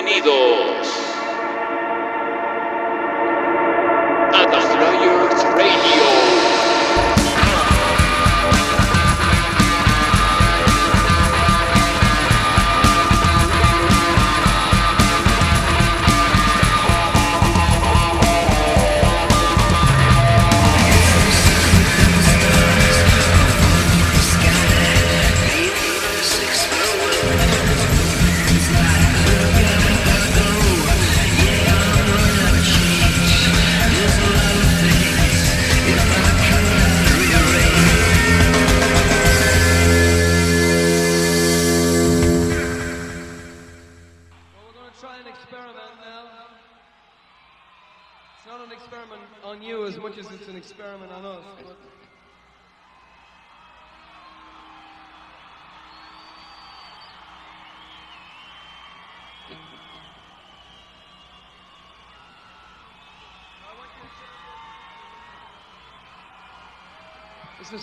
bienvenidos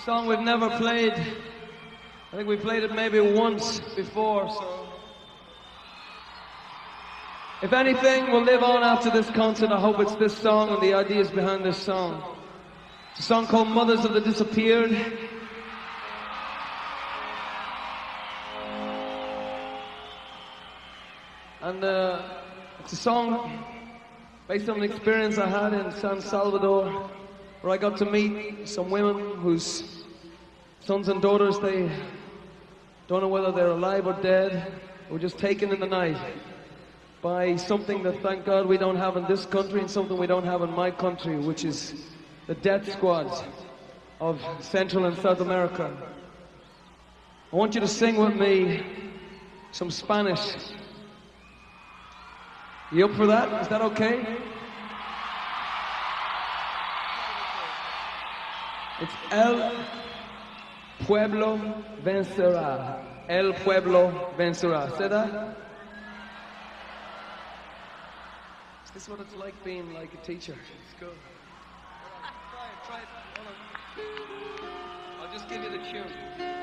song we've never played. I think we played it maybe once before, so. If anything will live on after this concert, I hope it's this song and the ideas behind this song. It's a song called Mothers of the Disappeared. And uh, it's a song based on an experience I had in San Salvador where I got to meet some women whose sons and daughters, they don't know whether they're alive or dead, were just taken in the night by something that thank God we don't have in this country and something we don't have in my country, which is the death squads of Central and South America. I want you to sing with me some Spanish. You up for that? Is that okay? It's El Pueblo Vencerá. El Pueblo Vencerá. Say that? Is this what it's like being like a teacher? It's good. Try it, try it. I'll just give you the tune.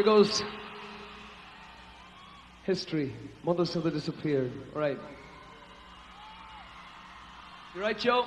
Here goes history. Of the disappeared. All right. You right, Joe?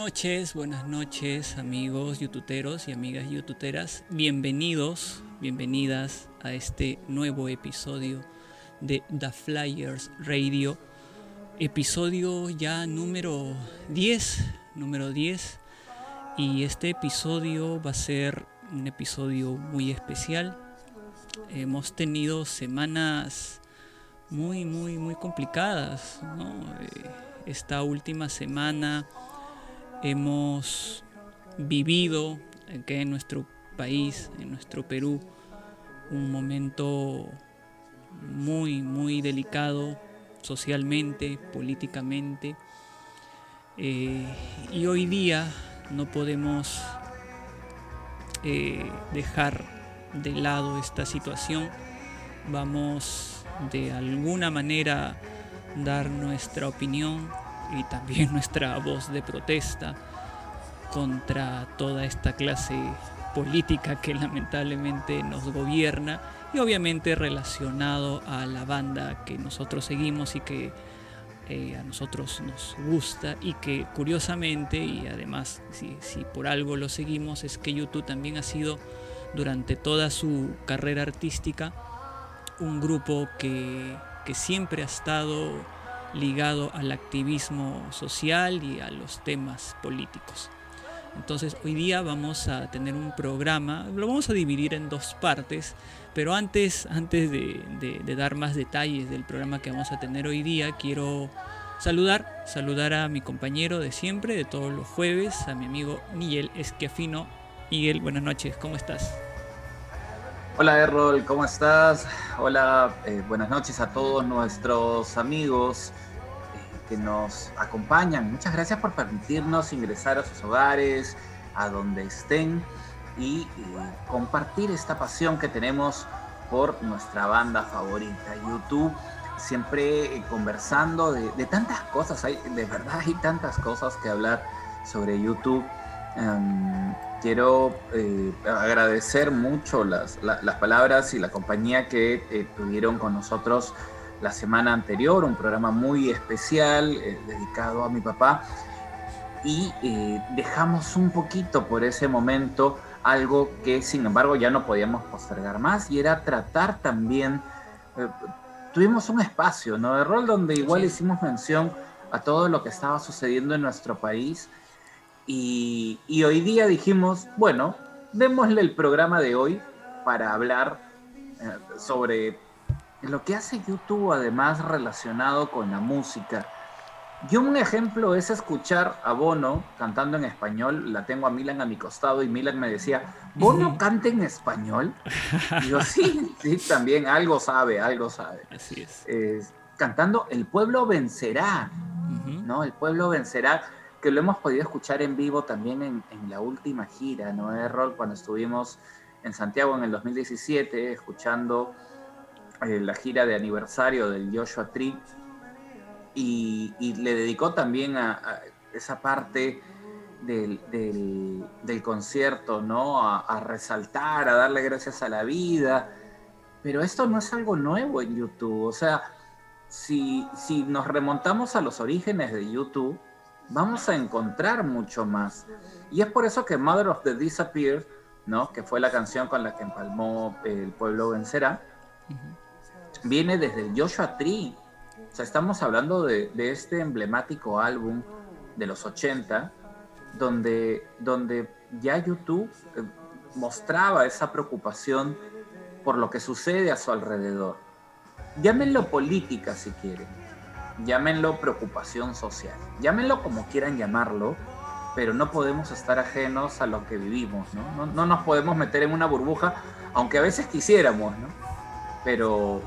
Noches, buenas noches amigos youtuberos y amigas youtuberas. Bienvenidos, bienvenidas a este nuevo episodio de The Flyers Radio. Episodio ya número 10, número 10. Y este episodio va a ser un episodio muy especial. Hemos tenido semanas muy, muy, muy complicadas. ¿no? Eh, esta última semana hemos vivido aquí en nuestro país, en nuestro Perú, un momento muy, muy delicado socialmente, políticamente. Eh, y hoy día no podemos eh, dejar de lado esta situación. Vamos de alguna manera dar nuestra opinión y también nuestra voz de protesta contra toda esta clase política que lamentablemente nos gobierna y obviamente relacionado a la banda que nosotros seguimos y que eh, a nosotros nos gusta y que curiosamente y además si, si por algo lo seguimos es que YouTube también ha sido durante toda su carrera artística un grupo que, que siempre ha estado ligado al activismo social y a los temas políticos. Entonces hoy día vamos a tener un programa, lo vamos a dividir en dos partes, pero antes, antes de, dar más detalles del programa que vamos a tener hoy día, quiero saludar, saludar a mi compañero de siempre, de todos los jueves, a mi amigo Miguel Esquiafino. Miguel, buenas noches, ¿cómo estás? Hola Errol, ¿cómo estás? Hola, eh, buenas noches a todos nuestros amigos eh, que nos acompañan. Muchas gracias por permitirnos ingresar a sus hogares, a donde estén y eh, compartir esta pasión que tenemos por nuestra banda favorita, YouTube. Siempre conversando de, de tantas cosas, hay, de verdad hay tantas cosas que hablar sobre YouTube. Em, quiero eh, agradecer mucho las, las, palabras y la compañía que eh, tuvieron con nosotros la semana anterior, un programa muy especial eh, dedicado a mi papá. Y dejamos un poquito por ese momento algo que sin embargo ya no podíamos postergar más y era tratar también, tuvimos un espacio, ¿no? De rol donde igual hicimos mención a todo lo que estaba sucediendo en nuestro país y, hoy día dijimos, bueno, démosle el programa de hoy para hablar eh, sobre lo que hace YouTube además relacionado con la música. Yo un ejemplo es escuchar a Bono cantando en español, la tengo a Milan a mi costado y Milan me decía, ¿Bono canta en español? Y yo sí, sí, también algo sabe, algo sabe. Así es. cantando El pueblo vencerá, ¿no? El pueblo vencerá que lo hemos podido escuchar en vivo también en, la última gira, ¿no? De rol, cuando estuvimos en Santiago en el 2017, escuchando eh, la gira de aniversario del Joshua Tree, y, le dedicó también a, esa parte del, concierto, ¿no? A, resaltar, a darle gracias a la vida. Pero esto no es algo nuevo en YouTube. O sea, si, si nos remontamos a los orígenes de YouTube, vamos a encontrar mucho más. Y es por eso que Mother of the Disappeared, ¿no? que fue la canción con la que empalmó El pueblo vencerá, viene desde el Joshua Tree. O sea, estamos hablando de, este emblemático álbum de los 80, donde, donde ya YouTube eh, mostraba esa preocupación por lo que sucede a su alrededor. Llámenlo política si quieren llámenlo preocupación social, llámenlo como quieran llamarlo, pero no podemos estar ajenos a lo que vivimos, ¿no? No, nos podemos meter en una burbuja, aunque a veces quisiéramos, ¿no? Pero,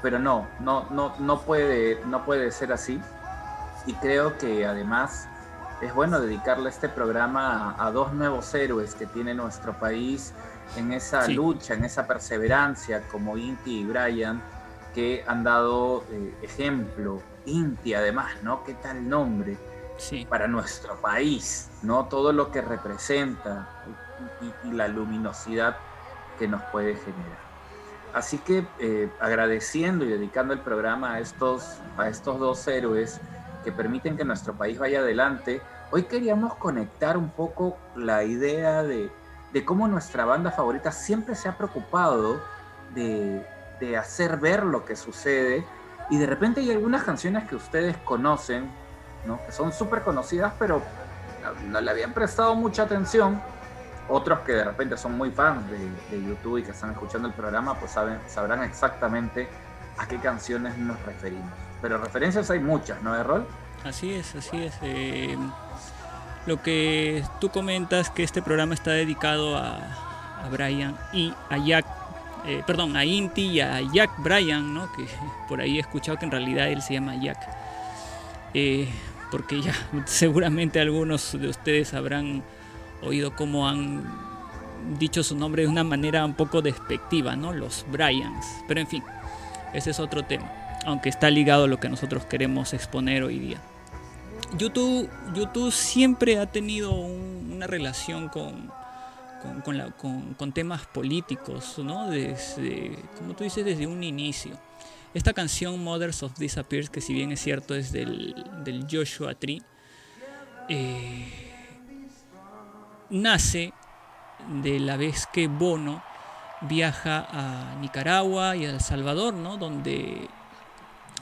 pero no, no, no, no, puede, no puede ser así. Y creo que además es bueno dedicarle este programa a, dos nuevos héroes que tiene nuestro país en esa lucha, en esa perseverancia, como Inti y Brian, que han dado eh, ejemplo Inti además, ¿no? ¿Qué tal nombre? Sí. Para nuestro país, ¿no? Todo lo que representa y, la luminosidad que nos puede generar. Así que eh, agradeciendo y dedicando el programa a estos, a estos dos héroes que permiten que nuestro país vaya adelante, hoy queríamos conectar un poco la idea de, de cómo nuestra banda favorita siempre se ha preocupado de, de hacer ver lo que sucede y de repente hay algunas canciones que ustedes conocen, ¿no? que son súper conocidas, pero no, le habían prestado mucha atención. Otros que de repente son muy fans de, YouTube y que están escuchando el programa, pues saben, sabrán exactamente a qué canciones nos referimos. Pero referencias hay muchas, ¿no, de rol? Así es, así es. Eh, lo que tú comentas que este programa está dedicado a, a Brian y a Jack eh, perdón, a Inti y a Jack Bryan, ¿no? que por ahí he escuchado que en realidad él se llama Jack. Eh, porque ya seguramente algunos de ustedes habrán oído cómo han dicho su nombre de una manera un poco despectiva, ¿no? Los Bryans. Pero en fin, ese es otro tema, aunque está ligado a lo que nosotros queremos exponer hoy día. YouTube, YouTube siempre ha tenido una relación con, con, temas políticos, ¿no? Desde, como tú dices, desde un inicio. Esta canción Mothers of Disappears, que si bien es cierto es del, Joshua Tree, eh, nace de la vez que Bono viaja a Nicaragua y a El Salvador, ¿no? donde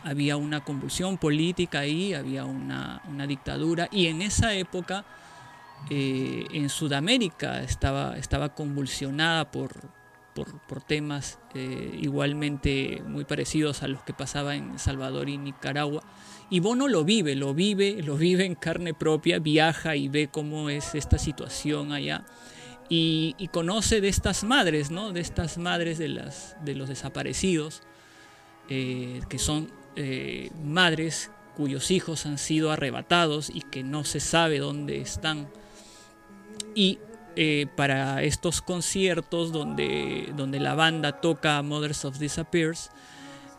había una convulsión política ahí, había una, una dictadura, y en esa época eh, en Sudamérica estaba, estaba convulsionada por, por, temas eh, igualmente muy parecidos a los que pasaba en Salvador y Nicaragua. Y Bono lo vive, lo vive, lo vive en carne propia, viaja y ve cómo es esta situación allá. y, conoce de estas madres, ¿no? De estas madres de, las, de los desaparecidos, eh, que son madres cuyos hijos han sido arrebatados y que no se sabe dónde están. Y eh, para estos conciertos donde, donde la banda toca Mothers of Disappears,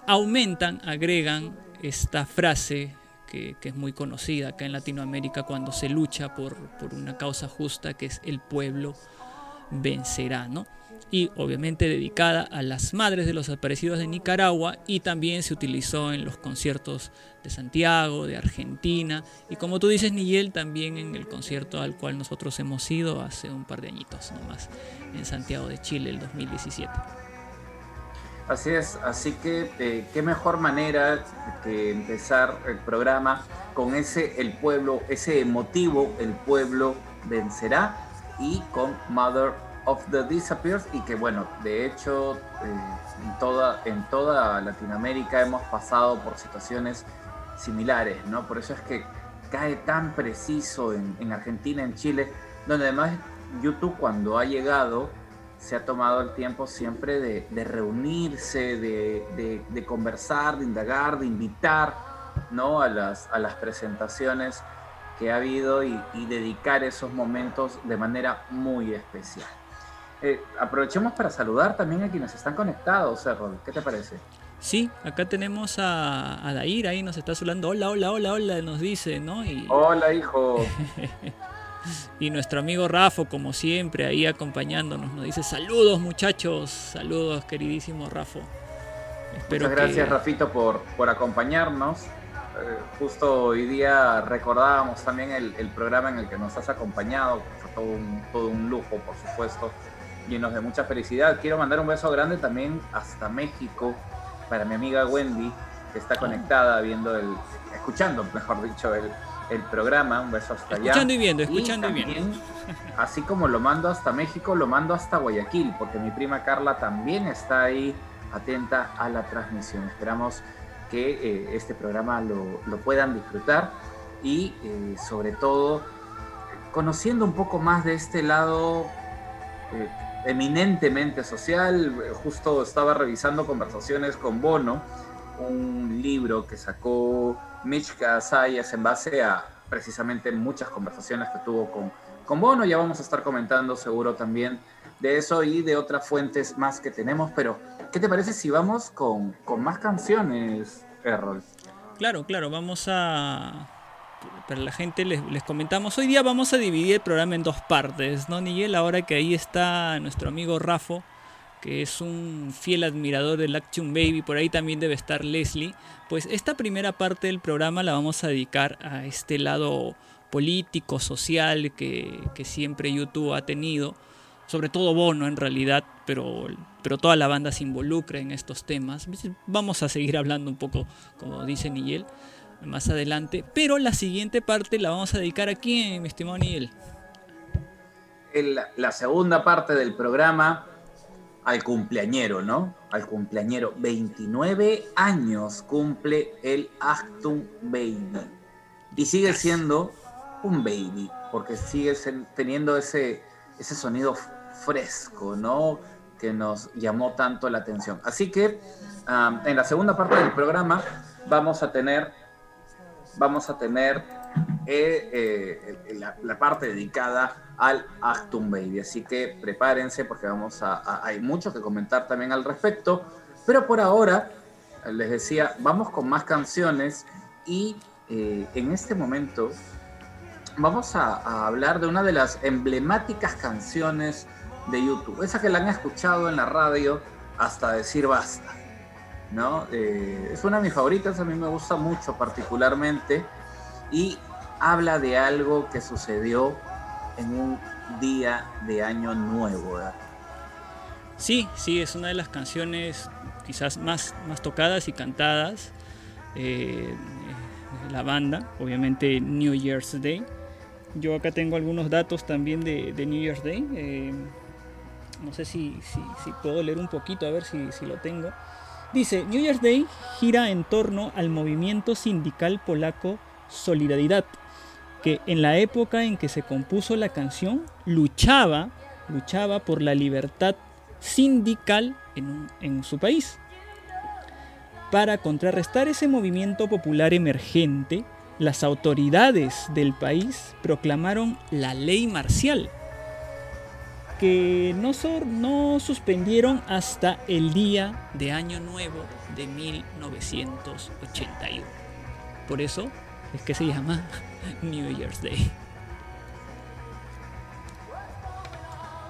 aumentan, agregan esta frase que, es muy conocida acá en Latinoamérica cuando se lucha por, por una causa justa que es el pueblo vencerá, ¿no? Y obviamente dedicada a las madres de los desaparecidos de Nicaragua y también se utilizó en los conciertos de Santiago, de Argentina y como tú dices Nigel también en el concierto al cual nosotros hemos ido hace un par de añitos nomás en Santiago de Chile el 2017. Así es, así que eh, qué mejor manera que empezar el programa con ese el pueblo, ese emotivo el pueblo vencerá y con Mother of the Disappears y que bueno, de hecho eh, en, toda, en toda Latinoamérica hemos pasado por situaciones similares, ¿no? Por eso es que cae tan preciso en, Argentina, en Chile, donde además YouTube cuando ha llegado se ha tomado el tiempo siempre de, reunirse, de, conversar, de indagar, de invitar ¿no? a, las, a las presentaciones que ha habido y, dedicar esos momentos de manera muy especial. Eh, aprovechemos para saludar también a quienes están conectados, Errol. ¿Qué te parece? Sí, acá tenemos a, a Dair, ahí nos está saludando. Hola, hola, hola, hola, nos dice, ¿no? Y... Hola, hijo. y nuestro amigo Rafo, como siempre, ahí acompañándonos, nos dice saludos muchachos, saludos queridísimo Rafo. Muchas gracias Rafito por, por acompañarnos. Eh, justo hoy día recordábamos también el, programa en el que nos has acompañado, fue todo un, todo un lujo, por supuesto, llenos de mucha felicidad. Quiero mandar un beso grande también hasta México para mi amiga Wendy, que está conectada viendo el, escuchando, mejor dicho, el, el programa. Un beso hasta allá. Escuchando y viendo, escuchando y, viendo. Así como lo mando hasta México, lo mando hasta Guayaquil, porque mi prima Carla también está ahí atenta a la transmisión. Esperamos que eh, este programa lo, puedan disfrutar y eh, sobre todo conociendo un poco más de este lado eh, eminentemente social. Justo estaba revisando conversaciones con Bono, un libro que sacó Mitch Casayas en base a precisamente muchas conversaciones que tuvo con, con Bono. Ya vamos a estar comentando seguro también de eso y de otras fuentes más que tenemos, pero ¿qué te parece si vamos con, más canciones, Errol? Claro, claro, vamos a... Para la gente les, comentamos, hoy día vamos a dividir el programa en dos partes, ¿no, Nigel? Ahora que ahí está nuestro amigo Rafo, que es un fiel admirador del Action Baby, por ahí también debe estar Leslie, pues esta primera parte del programa la vamos a dedicar a este lado político, social que, que siempre YouTube ha tenido sobre todo Bono en realidad, pero, pero toda la banda se involucra en estos temas. Vamos a seguir hablando un poco, como dice Nigel, más adelante, pero la siguiente parte la vamos a dedicar aquí, mi estimado Nigel. la segunda parte del programa al cumpleañero, ¿no? Al cumpleañero. 29 años cumple el Actum Baby. Y sigue siendo un baby, porque sigue teniendo ese, ese sonido fresco, ¿no? Que nos llamó tanto la atención. Así que en la segunda parte del programa vamos a tener, vamos a tener eh, eh, la, parte dedicada al Actum Baby. Así que prepárense porque vamos a, hay mucho que comentar también al respecto. Pero por ahora, les decía, vamos con más canciones y eh, en este momento vamos a, hablar de una de las emblemáticas canciones de YouTube. Esa que la han escuchado en la radio hasta decir basta. ¿No? Eh, es una de mis favoritas, a mí me gusta mucho particularmente y habla de algo que sucedió en un día de año nuevo. Sí, sí, es una de las canciones quizás más, más tocadas y cantadas eh, de la banda, obviamente New Year's Day. Yo acá tengo algunos datos también de, New Year's Day. Eh, no sé si, puedo leer un poquito, a ver si, lo tengo. Dice, New Year's Day gira en torno al movimiento sindical polaco Solidaridad, que en la época en que se compuso la canción luchaba luchaba por la libertad sindical en, en su país. Para contrarrestar ese movimiento popular emergente, las autoridades del país proclamaron la ley marcial, que no, no suspendieron hasta el día de Año Nuevo de 1981. Por eso es que se llama New Year's Day.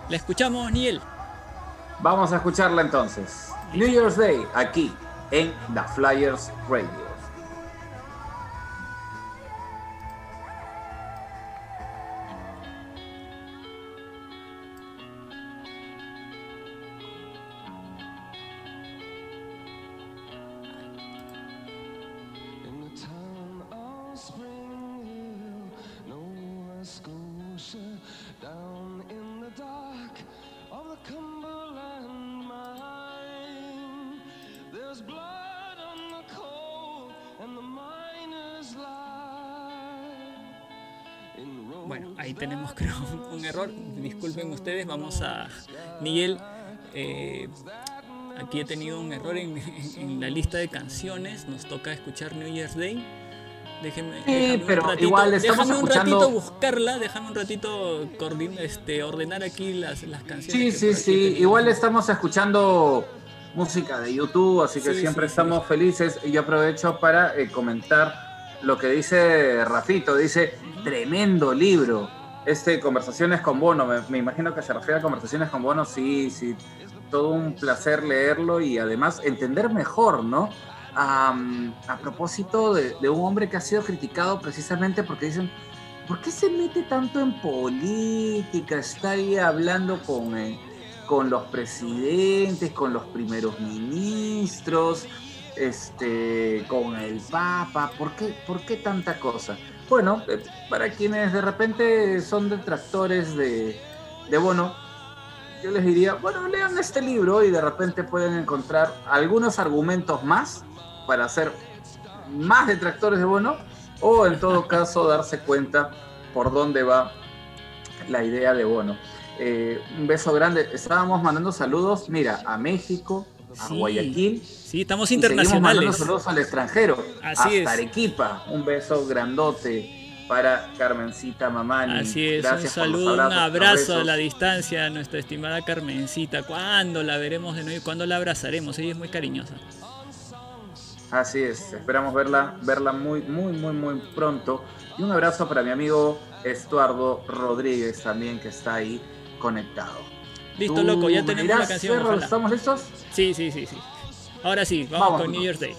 ¿La escuchamos, Niel? Vamos a escucharla entonces. New Year's Day, aquí en The Flyers Radio. Ustedes, vamos a... Miguel, eh, aquí he tenido un error en, la lista de canciones. Nos toca escuchar New Year's Day. Déjenme, sí, pero igual estamos déjame un ratito buscarla, déjame un ratito este, ordenar aquí las, las canciones. Sí, sí, sí. Igual estamos escuchando música de YouTube, así que siempre estamos felices. Y yo aprovecho para eh, comentar lo que dice Rafito. Dice, tremendo libro. Este, Conversaciones con Bono, me, imagino que se refiere a Conversaciones con Bono, sí, sí. Todo un placer leerlo y además entender mejor, ¿no? a propósito de, un hombre que ha sido criticado precisamente porque dicen, ¿por qué se mete tanto en política? Está ahí hablando con, eh, con los presidentes, con los primeros ministros, este, con el Papa. ¿Por qué, ¿Por qué tanta cosa? Bueno, eh, para quienes de repente son detractores de, de Bono, yo les diría, bueno, lean este libro y de repente pueden encontrar algunos argumentos más para ser más detractores de Bono o en todo caso darse cuenta por dónde va la idea de Bono. Eh, un beso grande. Estábamos mandando saludos, mira, a México, a Guayaquil. Sí, estamos internacionales. mandando saludos al extranjero, Así hasta Arequipa. Un beso grandote para Carmencita Mamani. Así es, un saludo, un abrazo a la distancia a nuestra estimada Carmencita. ¿Cuándo la veremos de nuevo y cuándo la abrazaremos? Ella es muy cariñosa. Así es, esperamos verla, verla muy, muy, muy, muy pronto. Y un abrazo para mi amigo Estuardo Rodríguez también que está ahí conectado. Listo, loco, ya tenemos la canción. ¿Estamos listos? Sí, sí, sí, sí. Ahora sí, vamos, con New Year's Day.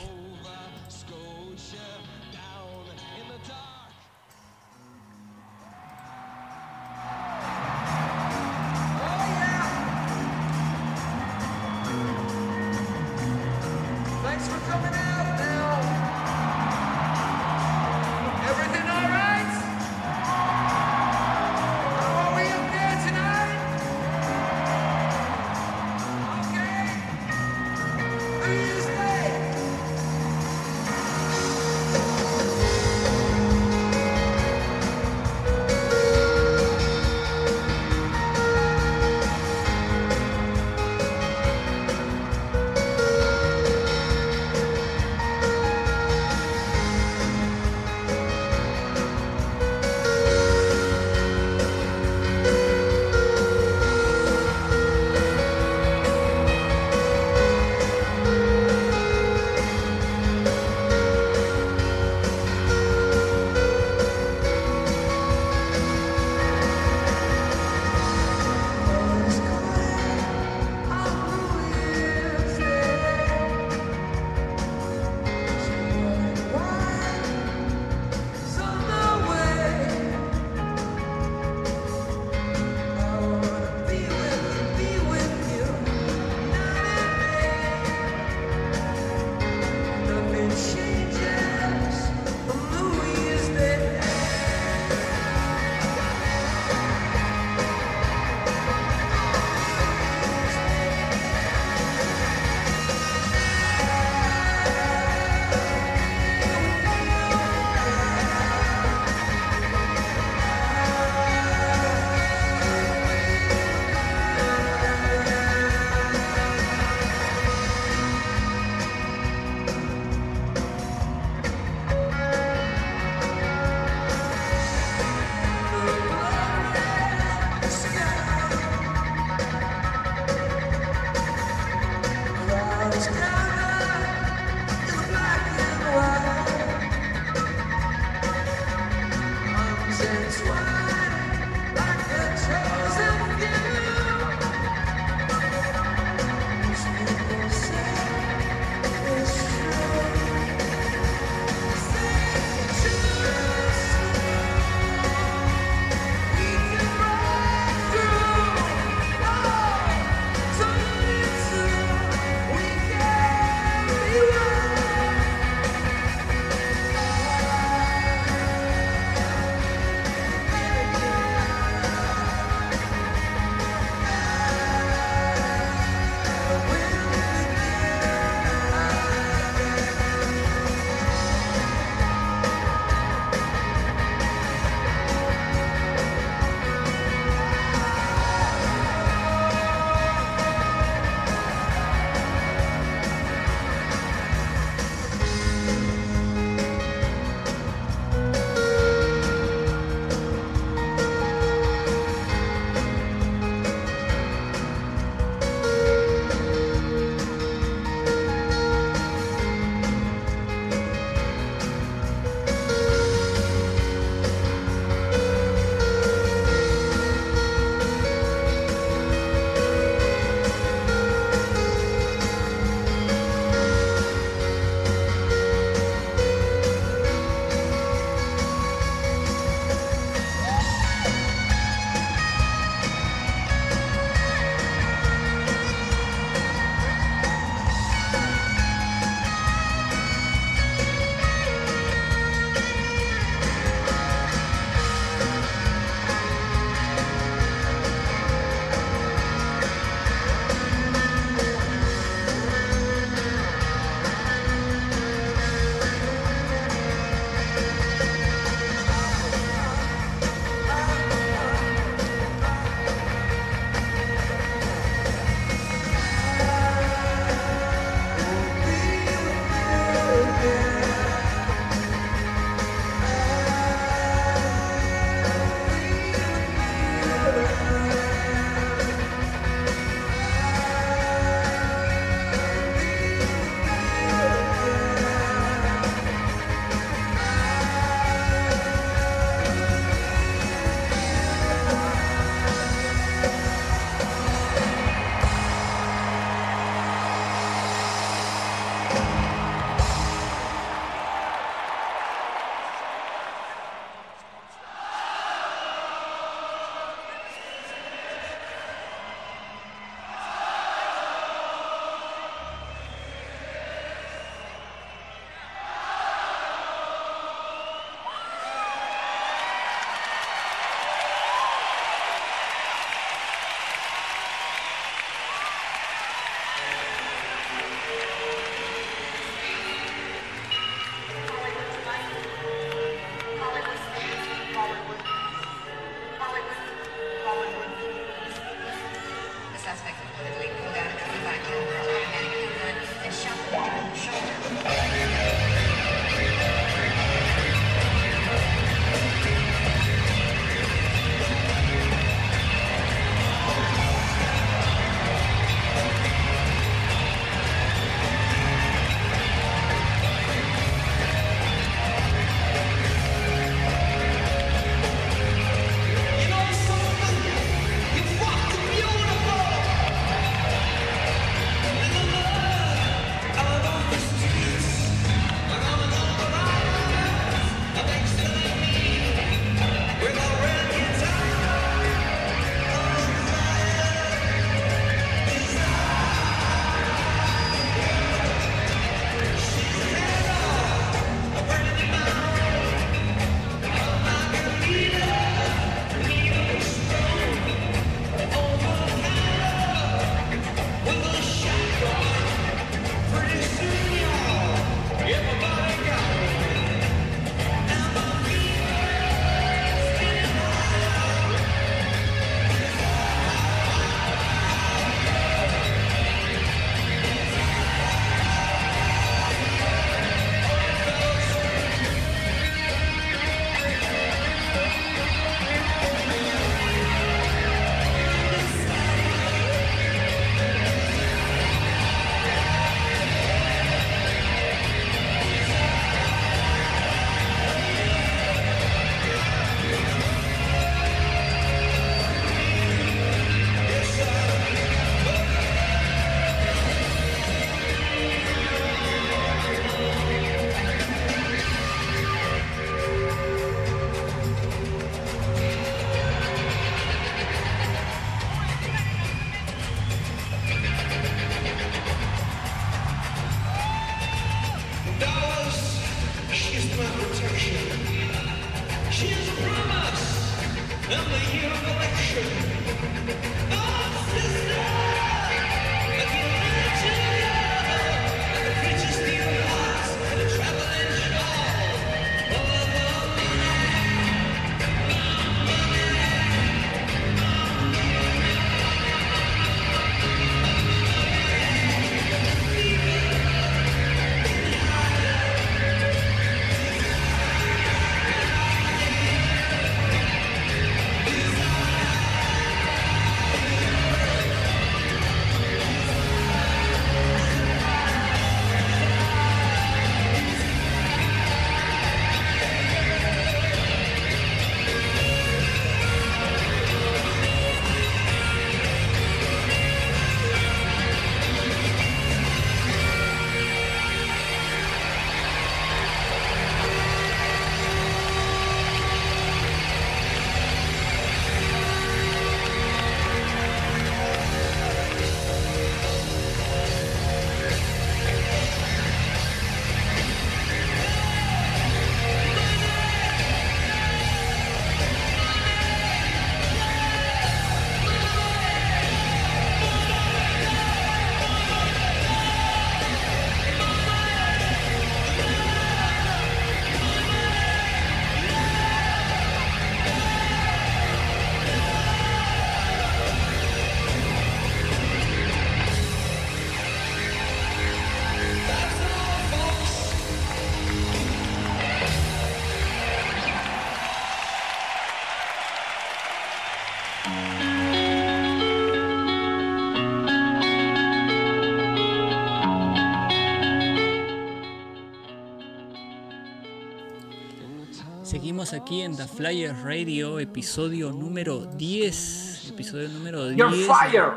Seguimos aquí en The Flyer Radio, episodio número 10. Episodio número 10. You're fire.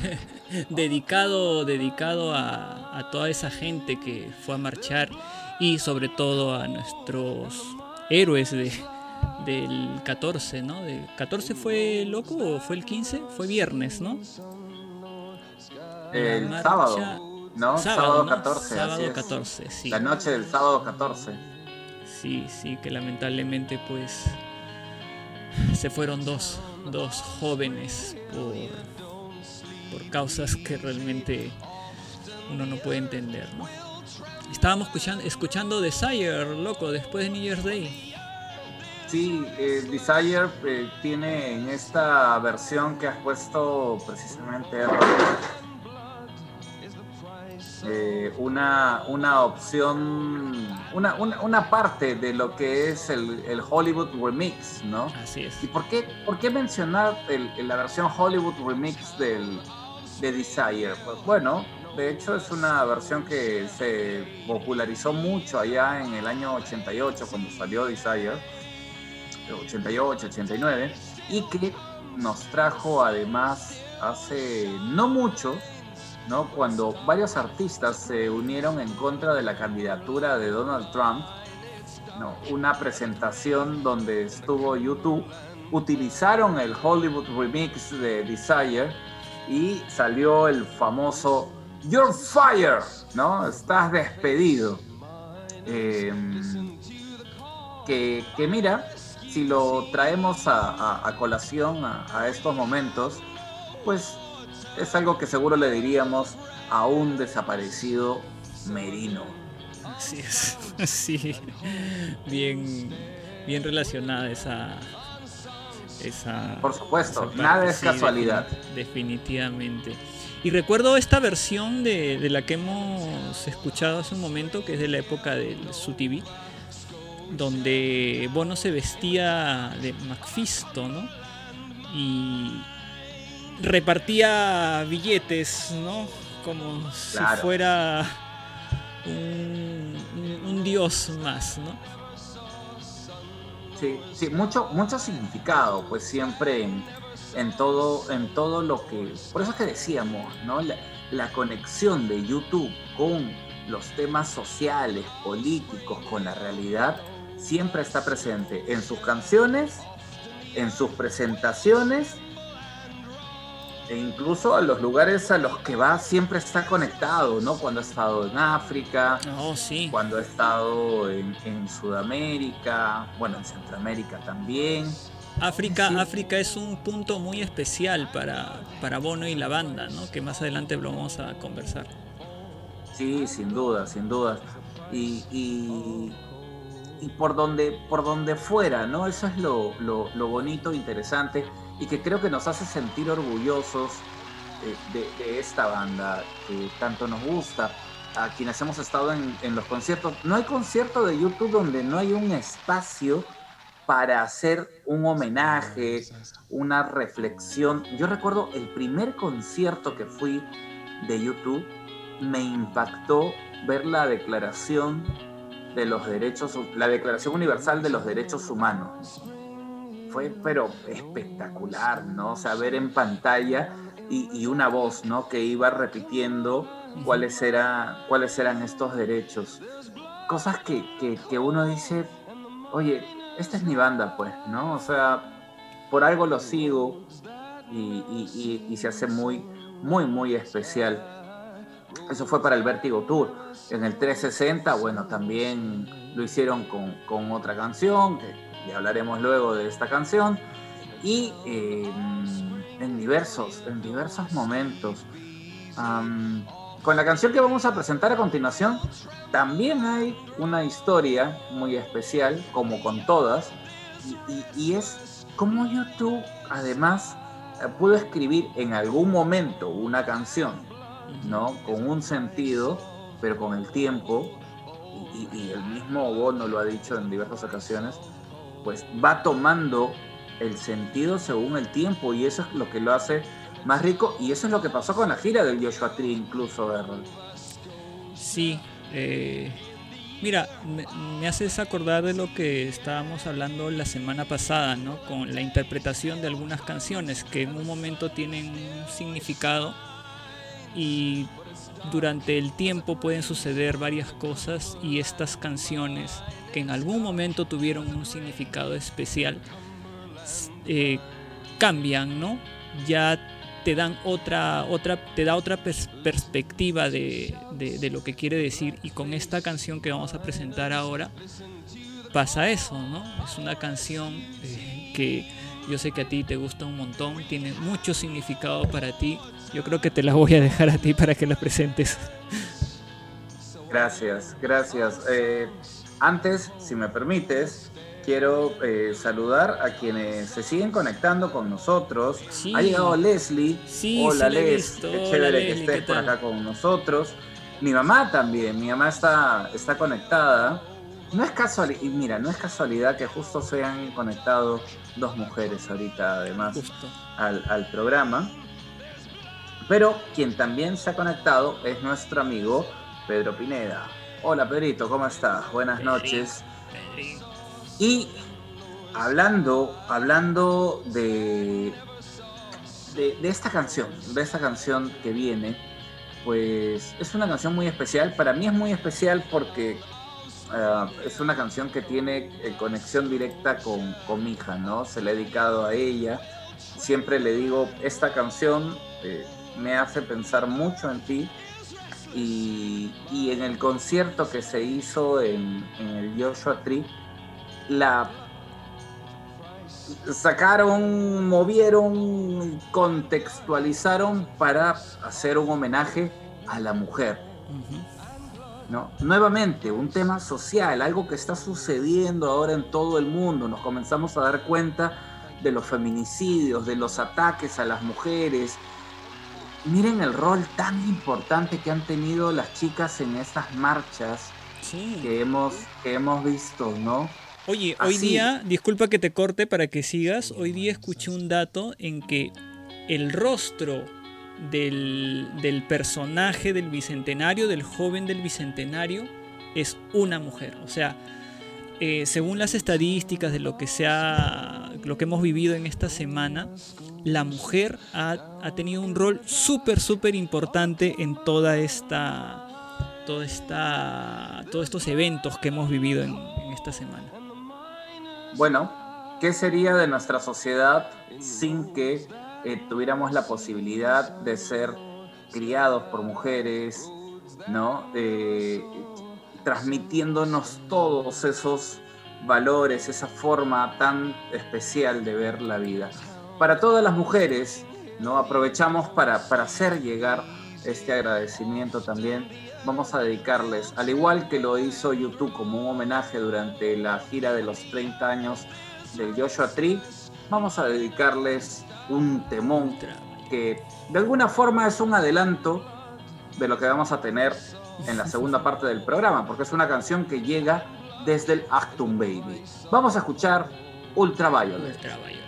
dedicado dedicado a, a, toda esa gente que fue a marchar y sobre todo a nuestros héroes de, del 14, ¿no? ¿Del 14 fue loco o fue el 15? Fue viernes, ¿no? El sábado. ¿no? Sábado, 14. Sábado 14, sí. La noche del sábado 14. Sí, sí, que lamentablemente pues se fueron dos, dos jóvenes por, por causas que realmente uno no puede entender, ¿no? Estábamos escuchando, escuchando Desire, loco, después de New Year's Day. Sí, eh, Desire eh, tiene en esta versión que has puesto precisamente eh, una, una opción, una, una, una, parte de lo que es el, el, Hollywood Remix, ¿no? Así es. ¿Y por qué, por qué mencionar el, la versión Hollywood Remix del, de Desire? Pues bueno, de hecho es una versión que se popularizó mucho allá en el año 88 cuando salió Desire, 88, 89, y que nos trajo además hace no mucho, ¿no? cuando varios artistas se unieron en contra de la candidatura de Donald Trump, ¿no? una presentación donde estuvo YouTube, utilizaron el Hollywood Remix de Desire y salió el famoso You're fired, ¿no? Estás despedido. Eh, que, mira, si lo traemos a colación a, a, estos momentos, pues es algo que seguro le diríamos a un desaparecido merino. Así es, sí, bien, bien relacionada esa, esa... Por supuesto, esa nada es sí, casualidad. Definitivamente. Y recuerdo esta versión de, de, la que hemos escuchado hace un momento, que es de la época del SUTV, donde Bono se vestía de Macfisto, ¿no? Y repartía billetes, ¿no? Como claro. si fuera un, un, un, dios más, ¿no? Sí, sí, mucho, mucho significado, pues siempre en, en todo, en todo lo que. Por eso es que decíamos, ¿no? La, la, conexión de YouTube con los temas sociales, políticos, con la realidad, siempre está presente en sus canciones, en sus presentaciones e incluso a los lugares a los que va siempre está conectado, ¿no? Cuando ha estado en África, oh, sí. cuando ha estado en, en, Sudamérica, bueno, en Centroamérica también. África, sí. África es un punto muy especial para, para Bono y la banda, ¿no? Que más adelante lo vamos a conversar. Sí, sin duda, sin duda. Y, y, y por, donde, por donde fuera, ¿no? Eso es lo, lo, lo bonito, interesante y que creo que nos hace sentir orgullosos de, de, esta banda que tanto nos gusta, a quienes hemos estado en, en, los conciertos. No hay concierto de YouTube donde no hay un espacio para hacer un homenaje, una reflexión. Yo recuerdo el primer concierto que fui de YouTube, me impactó ver la declaración de los derechos, la Declaración Universal de los Derechos Humanos fue pero espectacular, ¿no? O sea, ver en pantalla y, y una voz, ¿no? Que iba repitiendo cuáles, era, cuáles eran estos derechos. Cosas que, que, que, uno dice, oye, esta es mi banda, pues, ¿no? O sea, por algo lo sigo y, y, y se hace muy, muy, muy especial. Eso fue para el Vértigo Tour. En el 360, bueno, también lo hicieron con, con otra canción que y hablaremos luego de esta canción, y eh, en, diversos, en diversos momentos. Con la canción que vamos a presentar a continuación, también hay una historia muy especial, como con todas, y, es como YouTube, además, pudo escribir en algún momento una canción, ¿no? Con un sentido, pero con el tiempo, y, y el mismo Bono lo ha dicho en diversas ocasiones, pues va tomando el sentido según el tiempo y eso es lo que lo hace más rico y eso es lo que pasó con la gira del Joshua incluso Errol. Sí, eh, Mira, me, haces acordar de lo que estábamos hablando la semana pasada, ¿no? Con la interpretación de algunas canciones que en un momento tienen un significado y durante el tiempo pueden suceder varias cosas y estas canciones que en algún momento tuvieron un significado especial eh, cambian, ¿no? Ya te dan otra, otra, te da otra perspectiva de, lo que quiere decir. Y con esta canción que vamos a presentar ahora, pasa eso, ¿no? Es una canción eh, que yo sé que a ti te gusta un montón, tiene mucho significado para ti. Yo creo que te la voy a dejar a ti para que la presentes. Gracias, gracias. Eh, antes, si me permites, quiero eh, saludar a quienes se siguen conectando con nosotros. Ha llegado Leslie. Hola Les, qué chévere que estés por acá con nosotros. Mi mamá también, mi mamá está, está conectada. No es casualidad, mira, no es casualidad que justo se han conectado dos mujeres ahorita además al, al, programa. Pero quien también se ha conectado es nuestro amigo Pedro Pineda. Hola Pedrito, ¿cómo estás? Buenas noches. Y hablando, hablando de, de, esta canción, de esta canción que viene, pues es una canción muy especial. Para mí es muy especial porque eh, es una canción que tiene eh, conexión directa con, con, mi hija, ¿no? Se la he dedicado a ella. Siempre le digo, esta canción eh, me hace pensar mucho en ti. Y, y, en el concierto que se hizo en, en el Joshua Tree, la sacaron, movieron, contextualizaron para hacer un homenaje a la mujer. ¿No? Nuevamente, un tema social, algo que está sucediendo ahora en todo el mundo. Nos comenzamos a dar cuenta de los feminicidios, de los ataques a las mujeres. Miren el rol tan importante que han tenido las chicas en estas marchas que, hemos, que hemos visto, ¿no? Oye, hoy día, disculpa que te corte para que sigas, hoy día escuché un dato en que el rostro del, personaje del bicentenario, del joven del bicentenario, es una mujer. O sea, eh, según las estadísticas de lo que se lo que hemos vivido en esta semana, la mujer ha, tenido un rol súper, súper importante en toda esta, toda esta, todos estos eventos que hemos vivido en esta semana. Bueno, ¿qué sería de nuestra sociedad sin que eh, tuviéramos la posibilidad de ser criados por mujeres, ¿no? Eh, transmitiéndonos todos esos valores, esa forma tan especial de ver la vida. Para todas las mujeres, ¿no? Aprovechamos para, hacer llegar este agradecimiento también. Vamos a dedicarles, al igual que lo hizo YouTube como un homenaje durante la gira de los 30 años del Joshua Tree, vamos a dedicarles un temón que de alguna forma es un adelanto de lo que vamos a tener en la segunda parte del programa, porque es una canción que llega desde el Actum Baby. Vamos a escuchar Ultraviolet. Ultraviolet.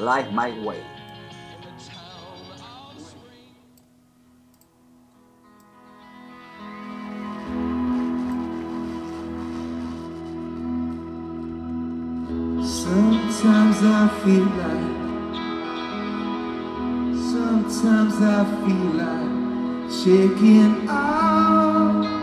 Like My Way. Sometimes I feel like, sometimes I feel like shaking out.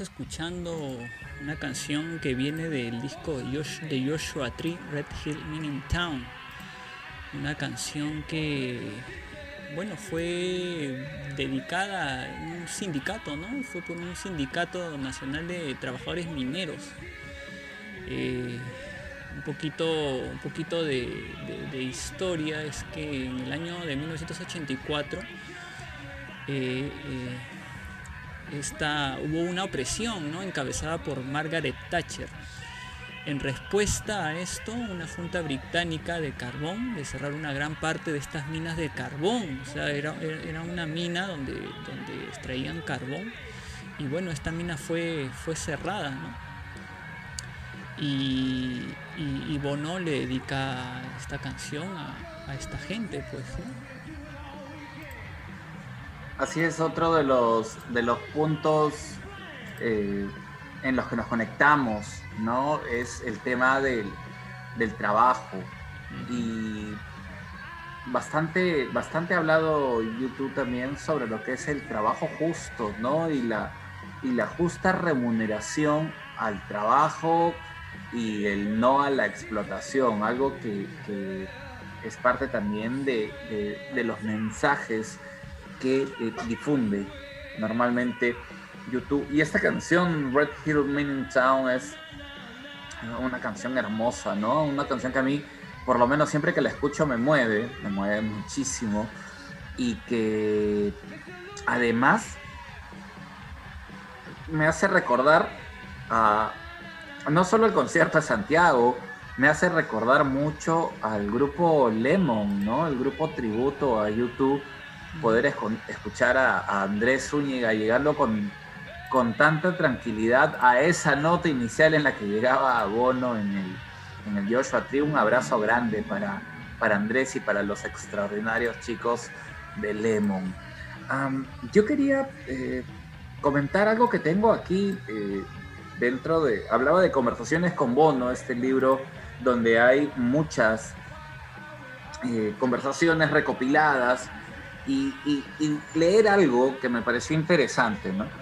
Escuchando una canción que viene del disco de Josh- de Joshua Tree, Red Hill Mining Town. Una canción que, bueno, fue dedicada a un sindicato, ¿no? Fue por un sindicato nacional de trabajadores mineros. Eh, un poquito, un poquito de, historia es que en el año de 1984 eh, eh, esta, hubo una opresión ¿no? encabezada por Margaret Thatcher. En respuesta a esto, una junta británica de carbón de cerrar una gran parte de estas minas de carbón. O sea, era, era- una mina donde, donde extraían carbón. Y bueno, esta mina fue, fue cerrada, ¿no? Y, Bono le dedica esta canción a, esta gente, pues. Así es otro de los, de los puntos eh, en los que nos conectamos, ¿no? Es el tema del, del trabajo. Y bastante, bastante ha hablado YouTube también sobre lo que es el trabajo justo, ¿no? Y la, y la justa remuneración al trabajo y el no a la explotación, algo que, que es parte también de, de- de los mensajes que eh, difunde normalmente YouTube. Y esta canción, Red Hill Mining Town, es una canción hermosa, ¿no? Una canción que a mí, por lo menos siempre que la escucho, me mueve, me mueve muchísimo. Y que además me hace recordar a no solo el concierto de Santiago, me hace recordar mucho al grupo Lemon, ¿no? El grupo tributo a YouTube poder escuchar a, Andrés Zúñiga llegando con, con tanta tranquilidad a esa nota inicial en la que llegaba a Bono en el, en el Joshua Tree. Un abrazo grande para, para Andrés y para los extraordinarios chicos de Lemon. Yo quería eh, comentar algo que tengo aquí eh, dentro de... Hablaba de conversaciones con Bono, este libro donde hay muchas eh, conversaciones recopiladas y, y- y leer algo que me pareció interesante, ¿no?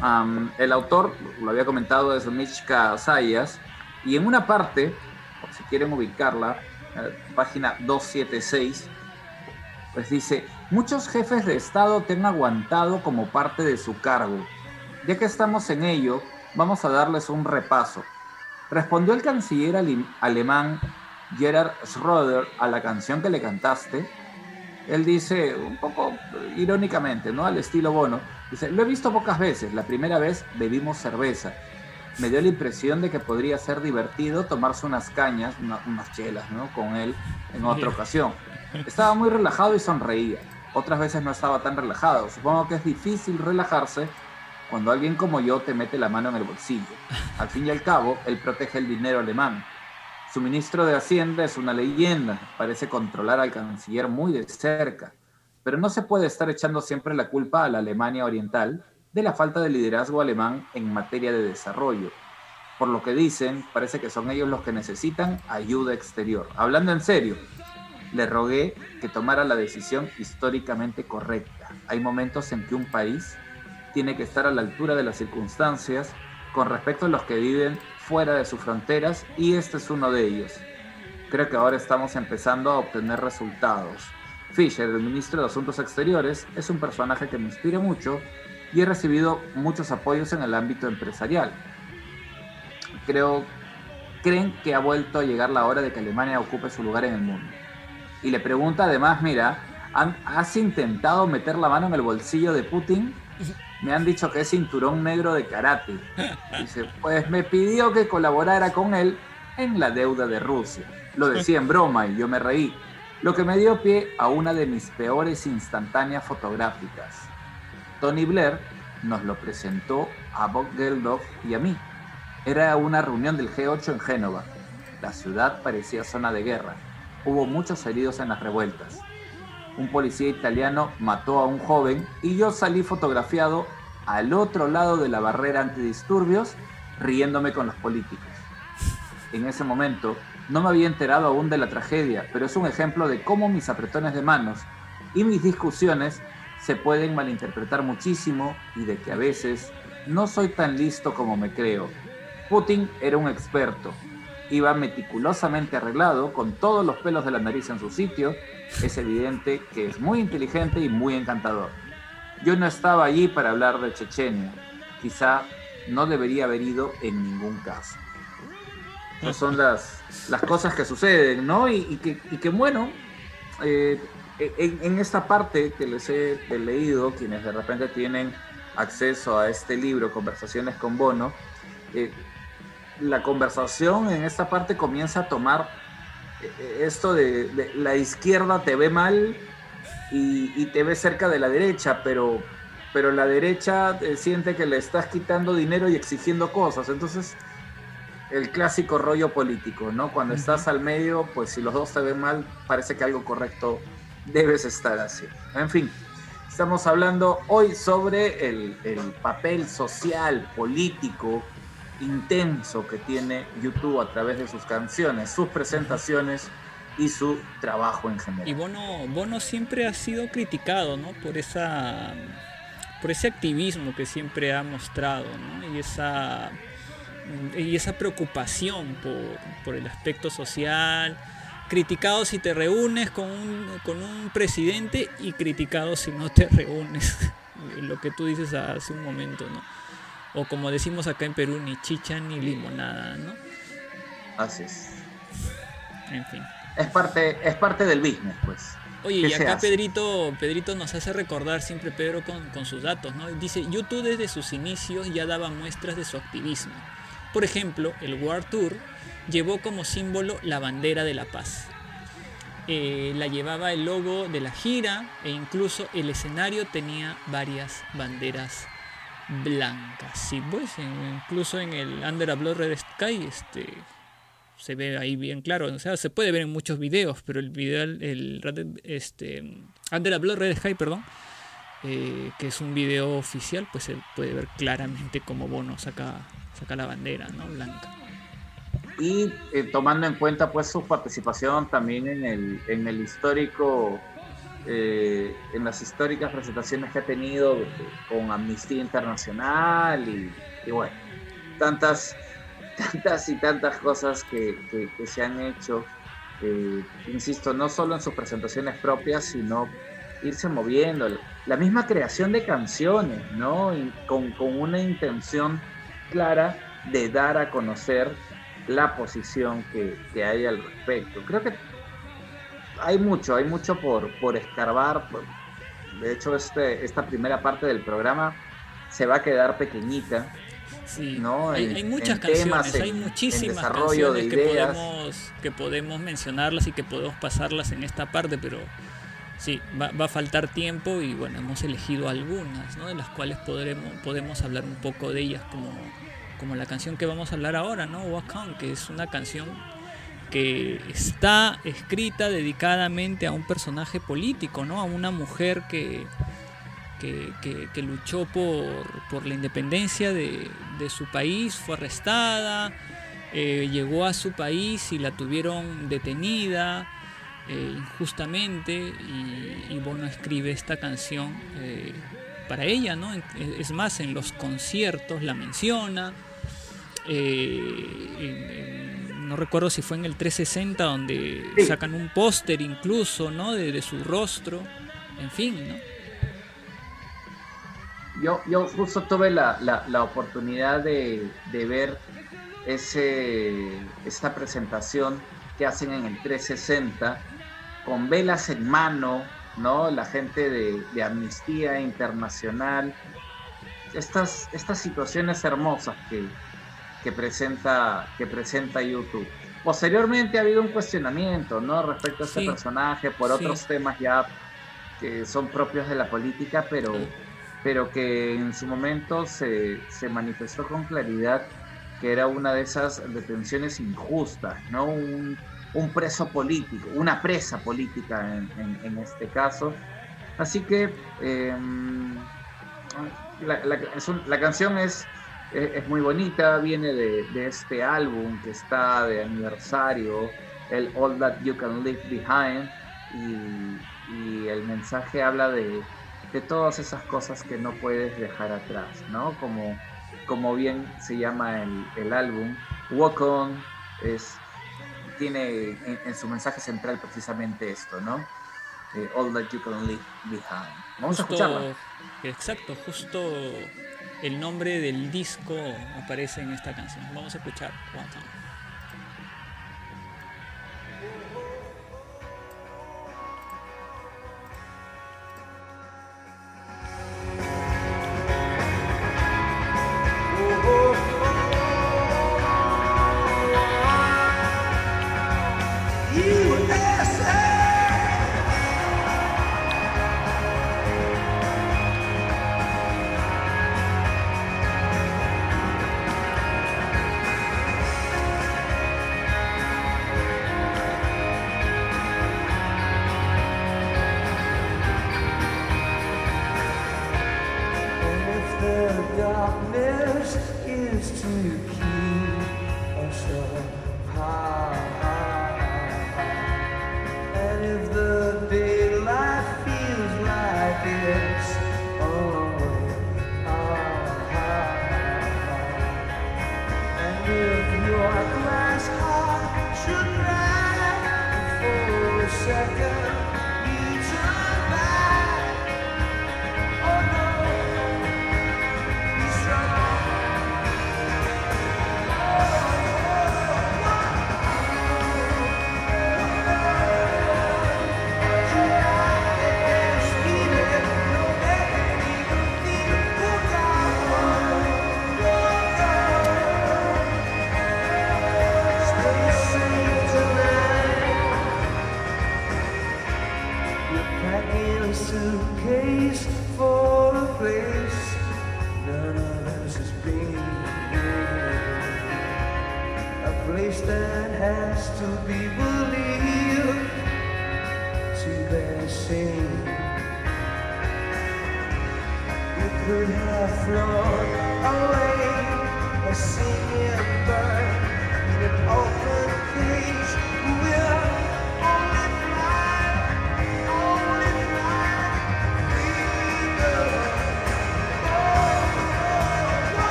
Am, el autor, lo había comentado, es Michka Sayas, y en una parte, si quieren ubicarla, eh, página 276, pues dice, muchos jefes de Estado te han aguantado como parte de su cargo. Ya que estamos en ello, vamos a darles un repaso. Respondió el canciller alemán Gerhard Schröder a la canción que le cantaste. Él dice, un poco irónicamente, ¿no? Al estilo Bono, dice, lo he visto pocas veces. La primera vez bebimos cerveza. Me dio la impresión de que podría ser divertido tomarse unas cañas, una- unas chelas, ¿no? Con él en otra ocasión. Estaba muy relajado y sonreía. Otras veces no estaba tan relajado. Supongo que es difícil relajarse cuando alguien como yo te mete la mano en el bolsillo. Al fin y al cabo, él protege el dinero alemán. Su ministro de Hacienda es una leyenda, parece controlar al canciller muy de cerca, pero no se puede estar echando siempre la culpa a la Alemania Oriental de la falta de liderazgo alemán en materia de desarrollo. Por lo que dicen, parece que son ellos los que necesitan ayuda exterior. Hablando en serio, le rogué que tomara la decisión históricamente correcta. Hay momentos en que un país tiene que estar a la altura de las circunstancias con respecto a los que viven fuera de sus fronteras y este es uno de ellos. Creo que ahora estamos empezando a obtener resultados. Fisher, el ministro de Asuntos Exteriores, es un personaje que me inspira mucho y he recibido muchos apoyos en el ámbito empresarial. Creo, creen que ha vuelto a llegar la hora de que Alemania ocupe su lugar en el mundo. Y le pregunta además, mira, ¿han- ¿has intentado meter la mano en el bolsillo de Putin? Me han dicho que es cinturón negro de karate. Dice, pues me pidió que colaborara con él en la deuda de Rusia. Lo decía en broma y yo me reí, lo que me dio pie a una de mis peores instantáneas fotográficas. Tony Blair nos lo presentó a Bob Geldof y a mí. Era una reunión del G8 en Génova. La ciudad parecía zona de guerra. Hubo muchos heridos en las revueltas. Un policía italiano mató a un joven y yo salí fotografiado al otro lado de la barrera antidisturbios riéndome con los políticos. En ese momento no me había enterado aún de la tragedia, pero es un ejemplo de cómo mis apretones de manos y mis discusiones se pueden malinterpretar muchísimo y de que a veces no soy tan listo como me creo. Putin era un experto. Iba meticulosamente arreglado, con todos los pelos de la nariz en su sitio. Es evidente que es muy inteligente y muy encantador. Yo no estaba allí para hablar de Chechenia. Quizá no debería haber ido en ningún caso. Esas son las, las cosas que suceden, ¿no? Y, y que, y que, bueno, eh, en, en esta parte que les he leído, quienes de repente tienen acceso a este libro, Conversaciones con Bono, eh, la conversación en esta parte comienza a tomar eh, esto de, de la izquierda te ve mal y, y te ve cerca de la derecha, pero, pero la derecha eh, siente que le estás quitando dinero y exigiendo cosas. Entonces, el clásico rollo político, ¿no? Cuando estás al medio, pues si los dos te ven mal, parece que algo correcto debes estar haciendo. En fin, estamos hablando hoy sobre el, el papel social, político, intenso que tiene YouTube a través de sus canciones, sus presentaciones y su trabajo en general. Y Bono, Bono siempre ha sido criticado, ¿no? Por esa por ese activismo que siempre ha mostrado, ¿no? Y esa y esa preocupación por, por el aspecto social, criticado si te reúnes con un, con un presidente y criticado si no te reúnes, lo que tú dices hace un momento, ¿no? O como decimos acá en Perú, ni chicha ni limonada, ¿no? Así es. En fin. Es parte, es parte del business, pues. Oye, ¿Qué y acá? Pedrito, Pedrito nos hace recordar siempre Pedro con, con sus datos, ¿no? Dice, YouTube desde sus inicios ya daba muestras de su activismo. Por ejemplo, el War Tour llevó como símbolo la bandera de la paz. eh, la llevaba el logo de la gira e incluso el escenario tenía varias banderas blancas. Sí, pues incluso en el Under a Blood Red Sky este, se ve ahí bien claro. O sea, se puede ver en muchos videos, pero el video, el, este, Under a Blood Red Sky, perdón, eh, que es un video oficial, pues se puede ver claramente cómo Bono saca, saca la bandera, ¿no? Blanca. y eh, tomando en cuenta pues su participación también en el, en el histórico, eh, en las históricas presentaciones que ha tenido eh, con Amnistía Internacional y, bueno, tantas, tantas y tantas cosas que, que- se han hecho, eh, insisto, no solo en sus presentaciones propias, sino irse moviendo, la misma creación de canciones, ¿no? Con, con una intención clara de dar a conocer la posición que, que hay al respecto. Creo que hay mucho, hay mucho por, por escarbar. por- de hecho, este, esta primera parte del programa se va a quedar pequeñita. Sí, ¿no? hay, En- hay muchas canciones, temas, hay muchísimas de canciones que podemos, que podemos mencionarlas y que podemos pasarlas en esta parte, pero sí, va, va a faltar tiempo y bueno, hemos elegido algunas, ¿no? De las cuales podremos, podemos hablar un poco de ellas, como, como la canción que vamos a hablar ahora, ¿no? Walk On, que es una canción que está escrita dedicadamente a un personaje político, ¿no? A una mujer que, que, luchó por, por la independencia de, su país, fue arrestada, eh, llegó a su país y la tuvieron detenida eh, injustamente y, y Bono escribe esta canción eh, para ella, ¿no? En- Es más, en los conciertos la menciona. en- en- no recuerdo si fue en el 360 donde Sí. sacan un póster incluso, ¿no? De, de su rostro. En fin, ¿no? Yo, yo justo tuve la, la- la oportunidad de, de ver ese, esta presentación que hacen en el 360 con velas en mano, ¿no? La gente de, de Amnistía Internacional. Estas, estas situaciones hermosas que, que, presenta, que presenta YouTube. Posteriormente ha habido un cuestionamiento, ¿no? Respecto a este Sí. personaje por Sí. otros temas ya que son propios de la política, pero pero que en su momento se, se manifestó con claridad que era una de esas detenciones injustas, ¿no? Un, un preso político, una presa política en, en- en este caso. Así que eh, la, la canción es, es, muy bonita, viene de, de este álbum que está de aniversario, el All That You Can Leave Behind, y, y el mensaje habla de, de todas esas cosas que no puedes dejar atrás, ¿no? Como, como bien se llama el, el álbum, Walk On es, tiene en, en su mensaje central precisamente esto, ¿no? Eh, All That You Can Leave Behind. Vamos a escucharla. Exacto, justo el nombre del disco aparece en esta canción. Vamos a escuchar Walk On.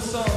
soul song.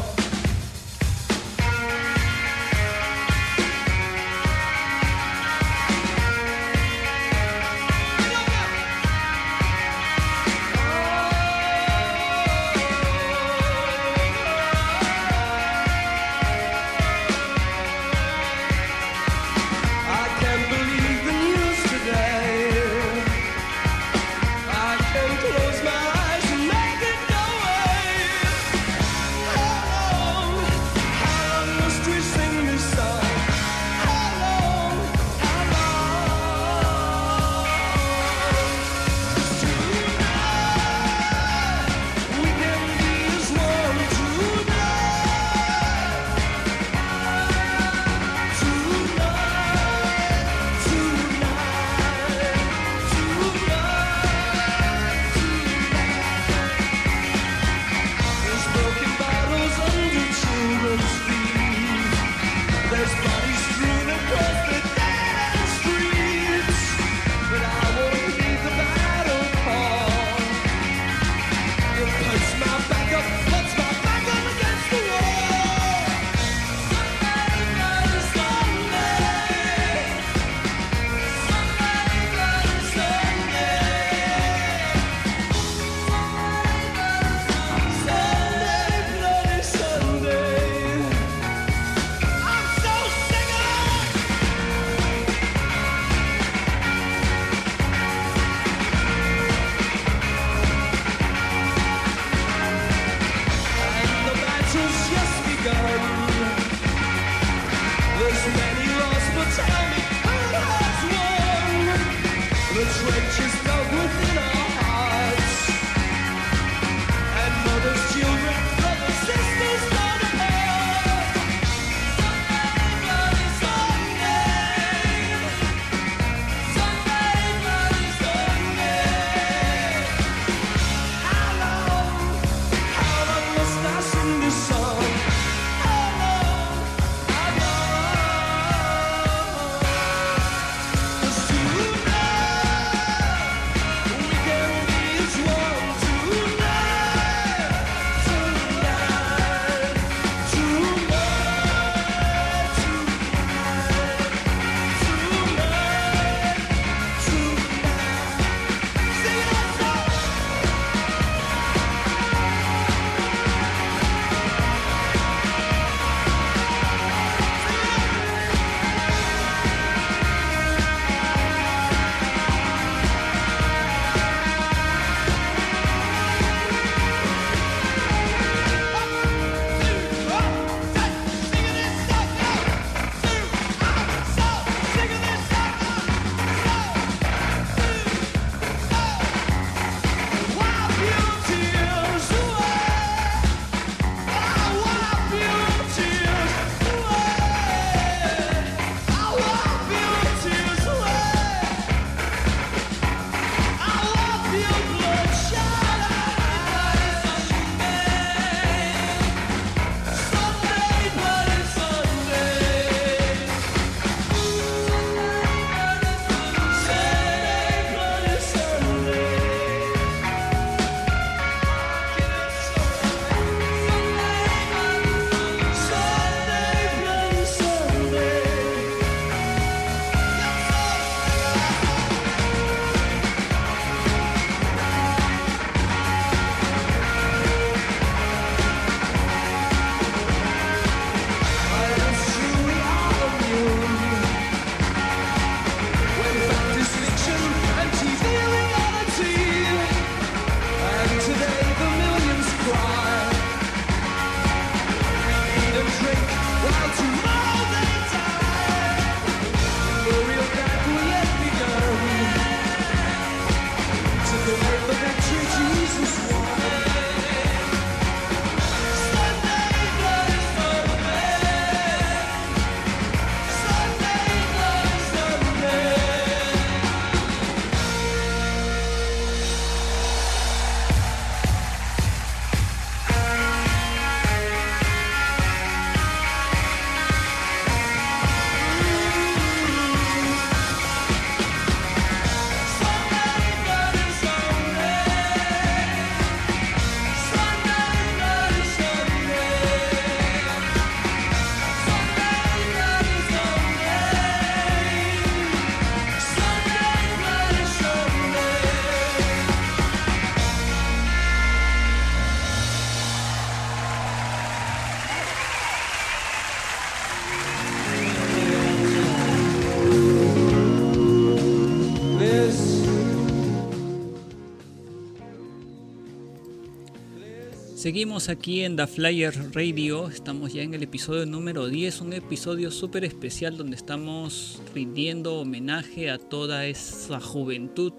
Seguimos aquí en The Flyer Radio, estamos ya en el episodio número 10, un episodio súper especial donde estamos rindiendo homenaje a toda esa juventud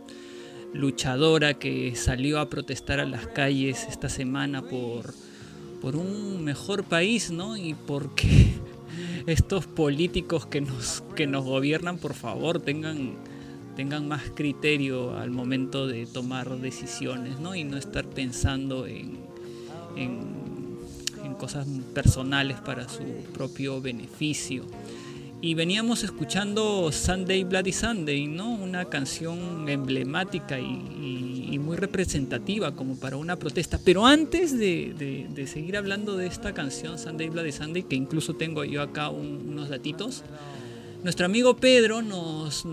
luchadora que salió a protestar a las calles esta semana por, por un mejor país, ¿no? Y porque estos políticos que nos, que nos gobiernan, por favor, tengan, tengan más criterio al momento de tomar decisiones, ¿no? Y no estar pensando en en, cosas personales para su propio beneficio. Y veníamos escuchando Sunday Bloody Sunday, ¿no? Una canción emblemática y, muy representativa como para una protesta. Pero antes de, seguir hablando de esta canción, Sunday Bloody Sunday, que incluso tengo yo acá unos datitos, nuestro amigo Pedro nos,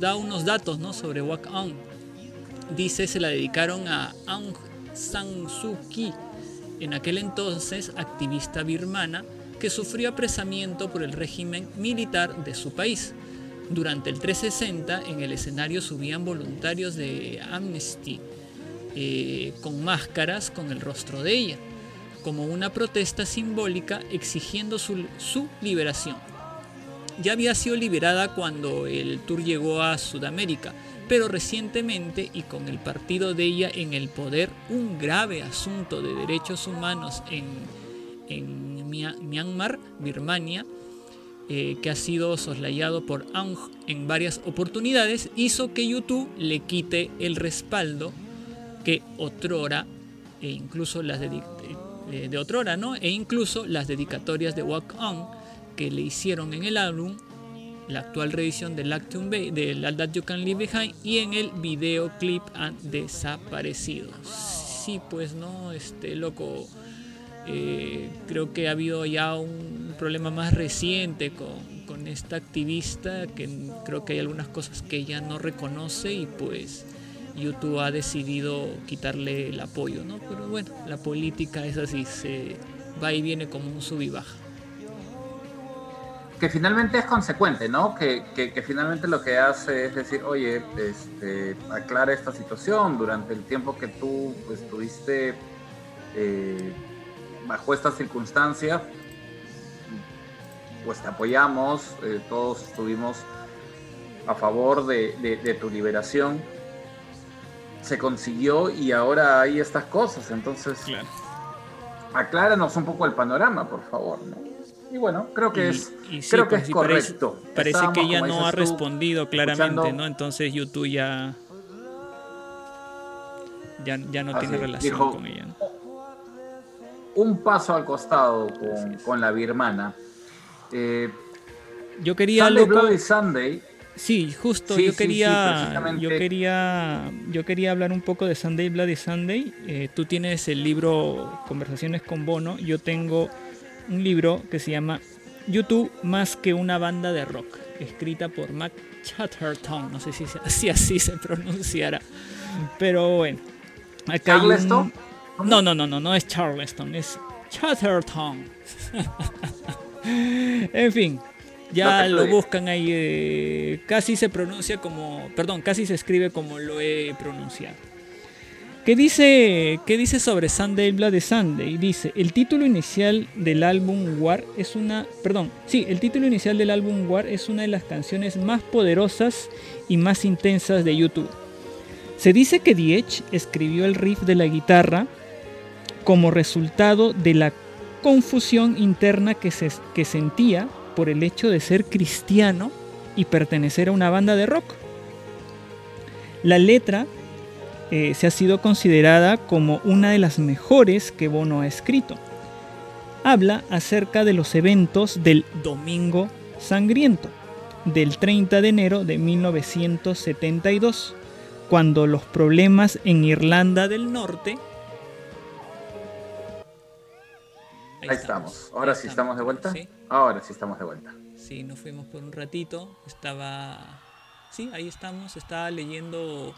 da unos datos ¿no? sobre Walk On. Dice, se la dedicaron a Aung San Suu Kyi, en aquel entonces activista birmana que sufrió apresamiento por el régimen militar de su país. Durante el 360 en el escenario subían voluntarios de Amnesty eh, con máscaras con el rostro de ella, como una protesta simbólica exigiendo su, su liberación. Ya había sido liberada cuando el tour llegó a Sudamérica, pero recientemente y con el partido de ella en el poder, un grave asunto de derechos humanos en, en Myanmar, Birmania, eh, que ha sido soslayado por Aung en varias oportunidades, hizo que YouTube le quite el respaldo que otrora, e incluso las de, eh, de otrora, ¿no? E incluso las dedicatorias de Walk On que le hicieron en el álbum la actual reedición del Lactum Bay, del All That You Can Leave Behind y en el videoclip han desaparecido. Sí, pues no, este loco. Eh, creo que ha habido ya un problema más reciente con, con, esta activista que creo que hay algunas cosas que ella no reconoce y pues YouTube ha decidido quitarle el apoyo, ¿no? Pero bueno, la política es así, se va y viene como un sub y baja que finalmente es consecuente, ¿no? Que, que, finalmente lo que hace es decir, oye, este, aclara esta situación durante el tiempo que tú estuviste eh, bajo esta circunstancia, pues te apoyamos, eh, todos estuvimos a favor de, de, tu liberación. Se consiguió y ahora hay estas cosas, entonces acláranos un poco el panorama, por favor, ¿no? Y bueno, creo que es, creo que pues, es correcto. Parece, que ella no ha respondido claramente, ¿no? Entonces YouTube ya ya, ya no tiene relación con ella. Un paso al costado con, la birmana. Eh, yo quería Sunday Bloody Sunday. Sí, justo. yo quería, yo quería, yo quería hablar un poco de Sunday Bloody Sunday. Eh, tú tienes el libro Conversaciones con Bono. Yo tengo un libro que se llama YouTube más que una banda de rock, escrita por Mac Chatterton, no sé si, así se pronunciará, pero bueno. Acá ¿Charleston? No, no, no, no, no es Charleston, es Chatterton. en fin, ya lo buscan ahí, eh, casi se pronuncia como, perdón, casi se escribe como lo he pronunciado. ¿Qué dice, ¿Qué dice sobre Sunday Bloody Sunday? Dice, el título inicial del álbum War es una... Perdón, sí, el título inicial del álbum War es una de las canciones más poderosas y más intensas de YouTube. Se dice que Diech escribió el riff de la guitarra como resultado de la confusión interna que, se, que sentía por el hecho de ser cristiano y pertenecer a una banda de rock. La letra eh, se ha sido considerada como una de las mejores que Bono ha escrito. Habla acerca de los eventos del Domingo Sangriento, del 30 de enero de 1972, cuando los problemas en Irlanda del Norte... Ahí, estamos. Ahora sí estamos de vuelta. Ahora sí estamos de vuelta. Sí, nos fuimos por un ratito. Estaba... Sí, ahí estamos. Estaba leyendo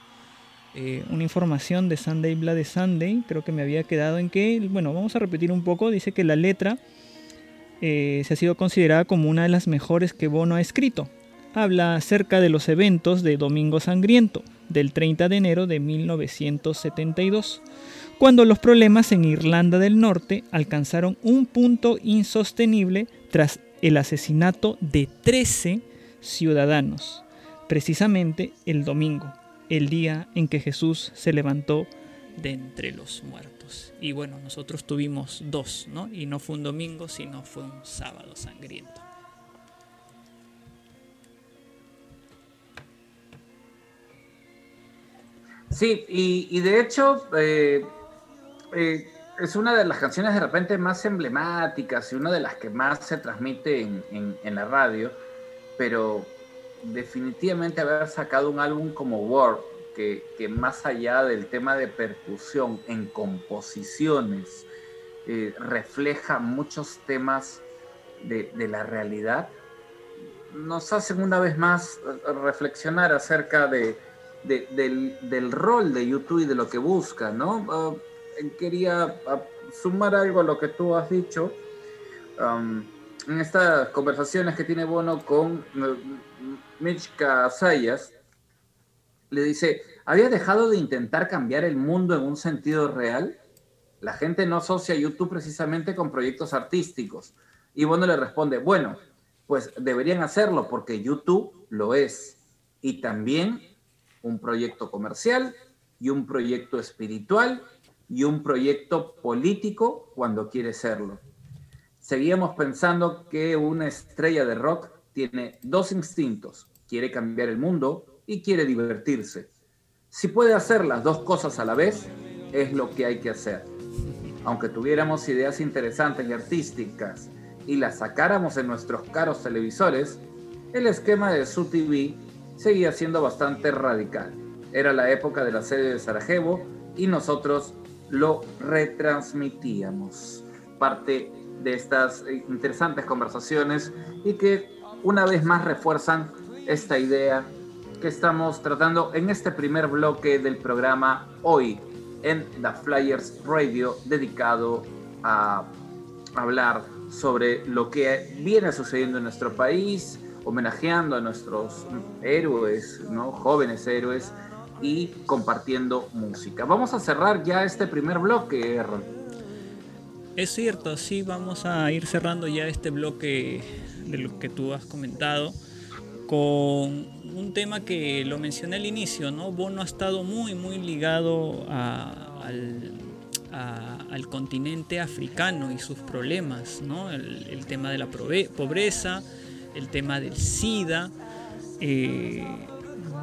eh, una información de Sunday Bloody Sunday. Creo que me había quedado en que, bueno, vamos a repetir un poco. Dice que la letra eh, se ha sido considerada como una de las mejores que Bono ha escrito. Habla acerca de los eventos de Domingo Sangriento, del 30 de enero de 1972, cuando los problemas en Irlanda del Norte alcanzaron un punto insostenible tras el asesinato de 13 ciudadanos, precisamente el domingo, el día en que Jesús se levantó de entre los muertos. Y bueno, nosotros tuvimos dos, ¿no? Y no fue un domingo, sino fue un sábado sangriento. Sí, y, de hecho eh, eh, es una de las canciones de repente más emblemáticas y una de las que más se transmite en la radio, pero definitivamente haber sacado un álbum como War, que, que más allá del tema de percusión en composiciones, eh, refleja muchos temas de, de la realidad, nos hacen una vez más reflexionar acerca de, de- del, del rol de YouTube y de lo que busca, ¿no? Ah, quería ah, sumar algo a lo que tú has dicho. En estas conversaciones que tiene Bono con eh, Michka Sayas, le dice, ¿había dejado de intentar cambiar el mundo en un sentido real? La gente no asocia YouTube precisamente con proyectos artísticos. Y Bono le responde, bueno, pues deberían hacerlo porque YouTube lo es. Y también un proyecto comercial y un proyecto espiritual y un proyecto político cuando quiere serlo. Seguíamos pensando que una estrella de rock tiene dos instintos, quiere cambiar el mundo y quiere divertirse. Si puede hacer las dos cosas a la vez, es lo que hay que hacer. Aunque tuviéramos ideas interesantes y artísticas y las sacáramos en nuestros caros televisores, el esquema de su TV seguía siendo bastante radical. Era la época de la serie de Sarajevo y nosotros lo retransmitíamos. Parte de estas eh, interesantes conversaciones y que una vez más refuerzan esta idea que estamos tratando en este primer bloque del programa hoy en The Flyers Radio dedicado a hablar sobre lo que viene sucediendo en nuestro país, homenajeando a nuestros héroes, ¿no? jóvenes héroes y compartiendo música. Vamos a cerrar ya este primer bloque. Es cierto, sí, vamos a ir cerrando ya este bloque de lo que tú has comentado con un tema que lo mencioné al inicio, ¿no? Bono ha estado muy, muy ligado a- al, continente africano y sus problemas, ¿no? El, tema de la pobreza, el tema del SIDA. eh,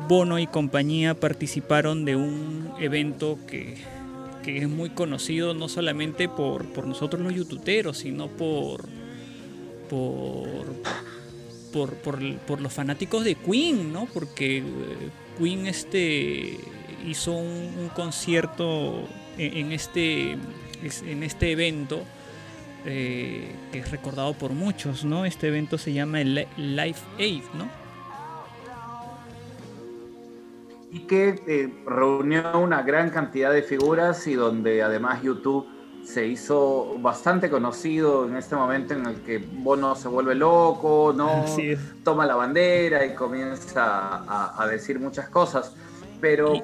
Bono y compañía participaron de un evento que, es muy conocido no solamente por, por nosotros los youtuberos, sino por, por, por, por- los fanáticos de Queen, ¿no? Porque eh, Queen este, hizo un, concierto en, este, es- en este evento eh, que es recordado por muchos, ¿no? Este evento se llama el Li- Life Aid, ¿no? Y que eh, reunió una gran cantidad de figuras y donde además YouTube se hizo bastante conocido en este momento en el que Bono se vuelve loco, no toma la bandera y comienza a, a decir muchas cosas, pero Y-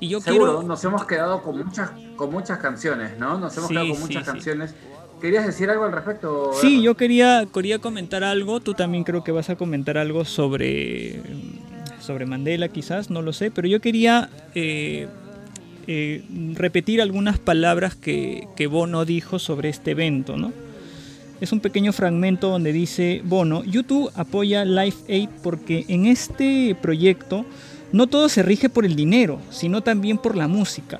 Y yo seguro quiero... nos hemos quedado con muchas con muchas canciones, ¿no? Nos hemos Sí, quedado con muchas sí. canciones. ¿Querías decir algo al respecto? Sí, yo quería, quería comentar algo. Tú también creo que vas a comentar algo sobre, sobre Mandela, quizás, no lo sé. Pero yo quería eh, eh, repetir algunas palabras que, que Bono dijo sobre este evento, ¿no? Es un pequeño fragmento donde dice Bono, YouTube apoya Life Aid porque en este proyecto no todo se rige por el dinero, sino también por la música.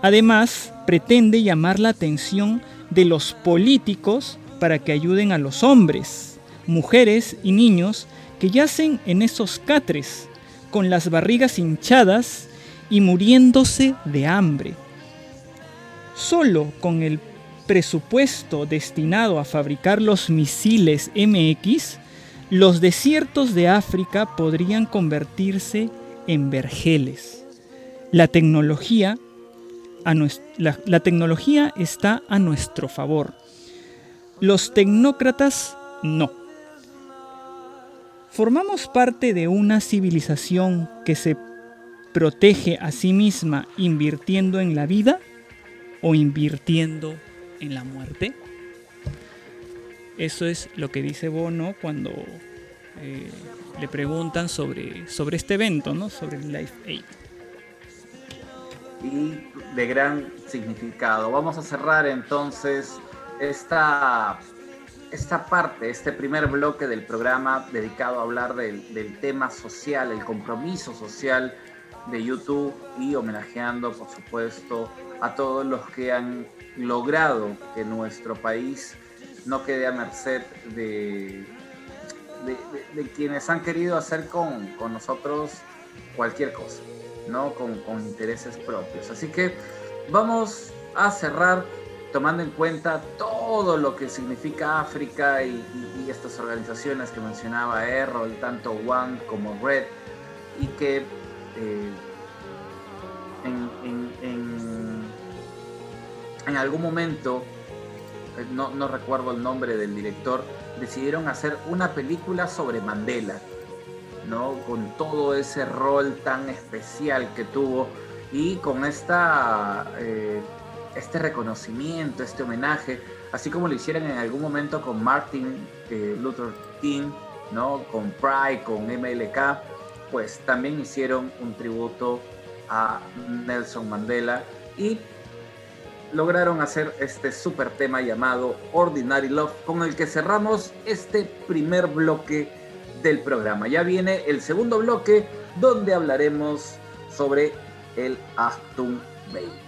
Además, pretende llamar la atención de los políticos para que ayuden a los hombres, mujeres y niños que yacen en esos catres con las barrigas hinchadas y muriéndose de hambre. Solo con el presupuesto destinado a fabricar los misiles MX, los desiertos de África podrían convertirse en vergeles. La tecnología, la tecnología está a nuestro favor. Los tecnócratas no. Formamos parte de una civilización que se protege a sí misma invirtiendo en la vida o invirtiendo en la muerte? Eso es lo que dice Bono cuando eh, le preguntan sobre, sobre este evento, ¿no? sobre el Life Aid. y de gran significado. Vamos a cerrar entonces esta, esta parte, este primer bloque del programa dedicado a hablar del, tema social, el compromiso social de YouTube y homenajeando, por supuesto, a todos los que han logrado que nuestro país no quede a merced de, de, de- de quienes han querido hacer con, con nosotros cualquier cosa, ¿no? Con, con intereses propios. Así que vamos a cerrar tomando en cuenta todo lo que significa África y, estas organizaciones que mencionaba Errol, tanto One como Red, y que eh, en, en- en- en algún momento, eh, no, no recuerdo el nombre del director, decidieron hacer una película sobre Mandela, ¿no? Con todo ese rol tan especial que tuvo y con esta, eh, este reconocimiento, este homenaje, así como lo hicieron en algún momento con Martin eh, Luther King, ¿no? Con Pride, con MLK, pues también hicieron un tributo a Nelson Mandela y lograron hacer este super tema llamado Ordinary Love, con el que cerramos este primer bloque del programa. Ya viene el segundo bloque, donde hablaremos sobre el Aston Bay.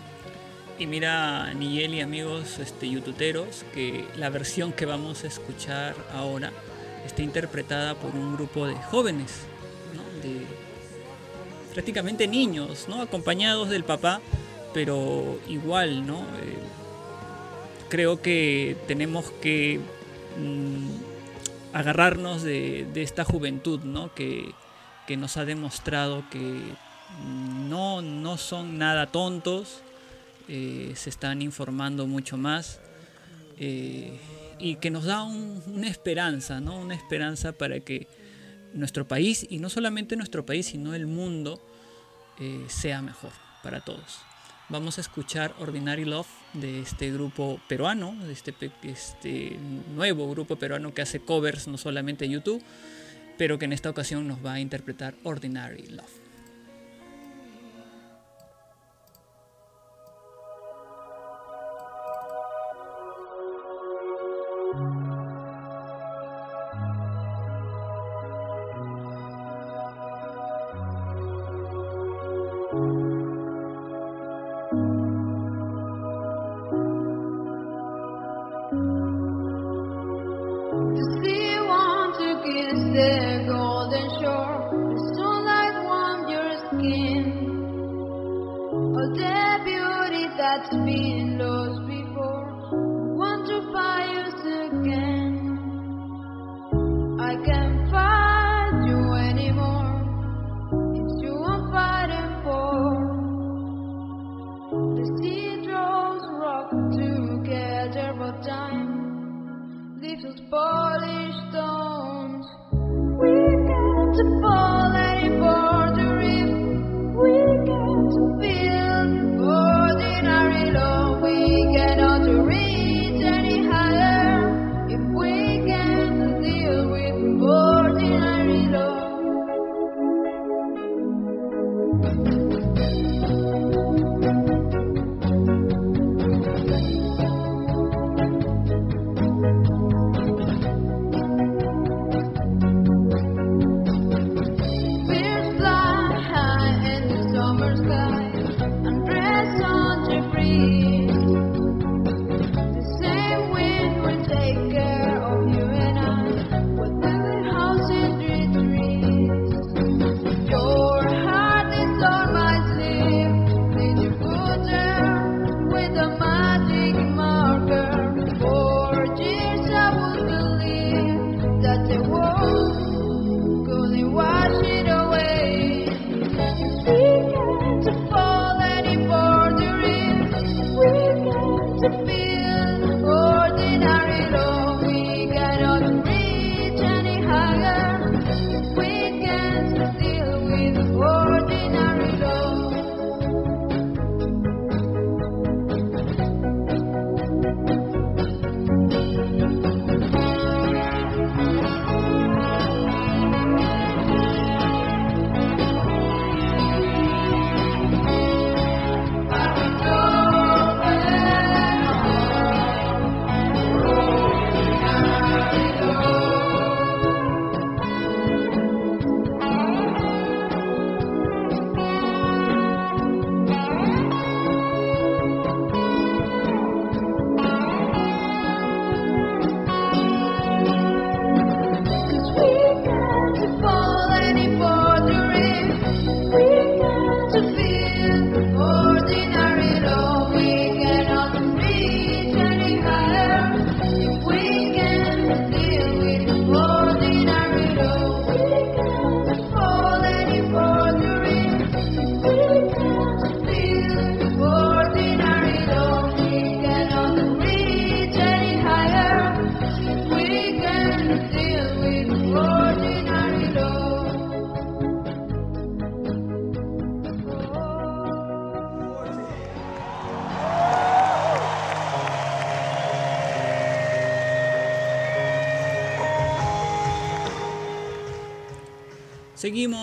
Y mira, Nigel y amigos este, youtuberos, que la versión que vamos a escuchar ahora está interpretada por un grupo de jóvenes, de prácticamente niños, ¿no? acompañados del papá, pero igual, ¿no? Eh, creo que tenemos que mm, agarrarnos de, de esta juventud, ¿no? Que, que nos ha demostrado que mm, no, no son nada tontos, eh, se están informando mucho más eh, y que nos da un- una esperanza, ¿no? Una esperanza para que nuestro país, y no solamente nuestro país, sino el mundo, eh, sea mejor para todos. Vamos a escuchar Ordinary Love de este grupo peruano, de este, este nuevo grupo peruano que hace covers no solamente en YouTube, pero que en esta ocasión nos va a interpretar Ordinary Love. The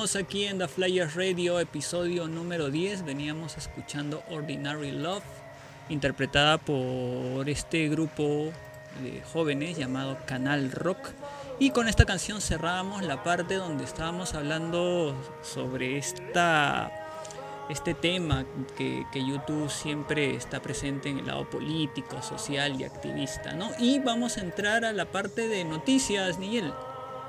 Aquí en The Flyers Radio, episodio número 10. Veníamos escuchando Ordinary Love, interpretada por este grupo de jóvenes llamado Canal Rock. Y con esta canción cerrábamos la parte donde estábamos hablando sobre esta, este tema que, que YouTube siempre está presente en el lado político, social y activista. ¿no? Y vamos a entrar a la parte de noticias, Nigel.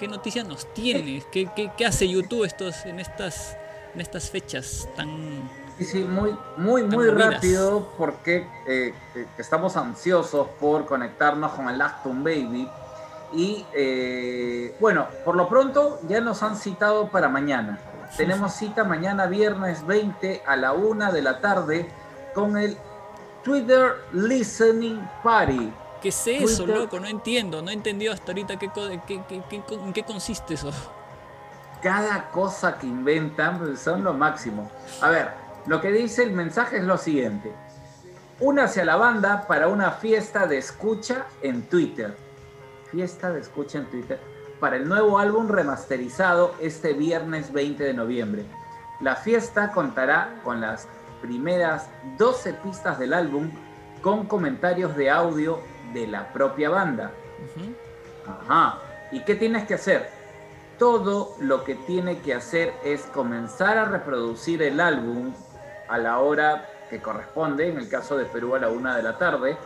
¿Qué noticias nos tienes? ¿Qué, qué, qué hace YouTube estos, en, estas, en estas fechas tan... Sí, sí, muy, muy, muy movidas. rápido porque eh, eh, estamos ansiosos por conectarnos con el Acton Baby. Y eh, bueno, por lo pronto ya nos han citado para mañana. Tenemos cita mañana viernes 20 a la una de la tarde con el Twitter Listening Party. ¿Qué es eso, Twitter- loco? No entiendo, no he entendido hasta ahorita qué, qué- qué- qué- en qué consiste eso. cada cosa que inventan son lo máximo. A ver, lo que dice el mensaje es lo siguiente. Únase a la banda para una fiesta de escucha en Twitter. Fiesta de escucha en Twitter para el nuevo álbum remasterizado este viernes 20 de noviembre. La fiesta contará con las primeras 12 pistas del álbum con comentarios de audio de la propia banda. Ajá. ¿Y qué tienes que hacer? Todo lo que tiene que hacer es comenzar a reproducir el álbum a la hora que corresponde, en el caso de Perú a la una de la tarde,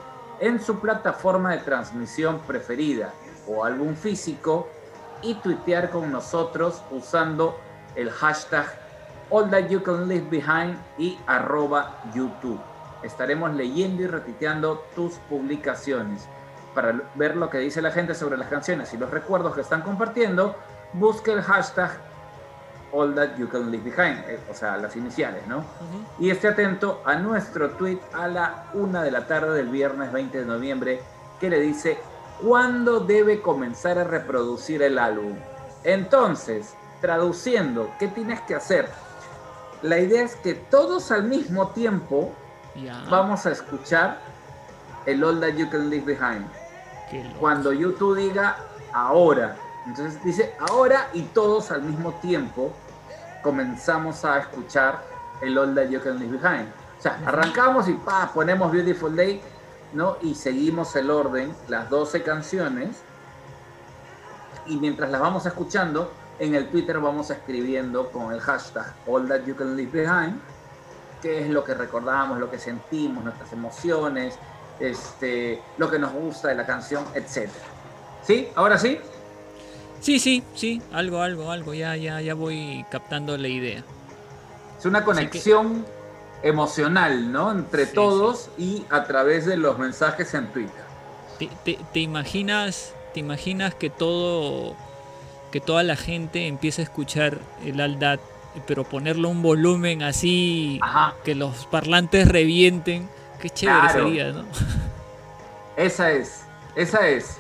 en su plataforma de transmisión preferida o álbum físico y tuitear con nosotros usando el hashtag All That You Can Leave Behind y arroba YouTube. Estaremos leyendo y retuiteando tus publicaciones. Para ver lo que dice la gente sobre las canciones y los recuerdos que están compartiendo, busque el hashtag All That You Can Leave Behind, eh, o sea, las iniciales, ¿no? Y esté atento a nuestro tweet a la una de la tarde del viernes 20 de noviembre que le dice cuándo debe comenzar a reproducir el álbum. Entonces, traduciendo, ¿qué tienes que hacer? La idea es que todos al mismo tiempo Vamos a escuchar el All That You Can Leave Behind. Cuando YouTube diga ahora. Entonces dice ahora y todos al mismo tiempo comenzamos a escuchar el All That You Can Leave Behind. O sea, arrancamos y pa, ponemos Beautiful Day, ¿no? Y seguimos el orden, las 12 canciones. Y mientras las vamos escuchando, en el Twitter vamos escribiendo con el hashtag All That You Can Leave Behind, qué es lo que recordamos, lo que sentimos, nuestras emociones, este, lo que nos gusta de la canción, etc. ¿Sí? ¿Ahora sí? Sí, sí, sí, algo, algo, algo. Ya, ya, ya voy captando la idea. Es una conexión emocional, ¿no? Entre Sí, todos y a través de los mensajes en Twitter. ¿Te, te, te imaginas, te imaginas que todo, que toda la gente empiece a escuchar el Aldat, pero ponerle un volumen así, Ajá. que los parlantes revienten? Qué chévere Claro. sería, ¿no? Esa es, esa es.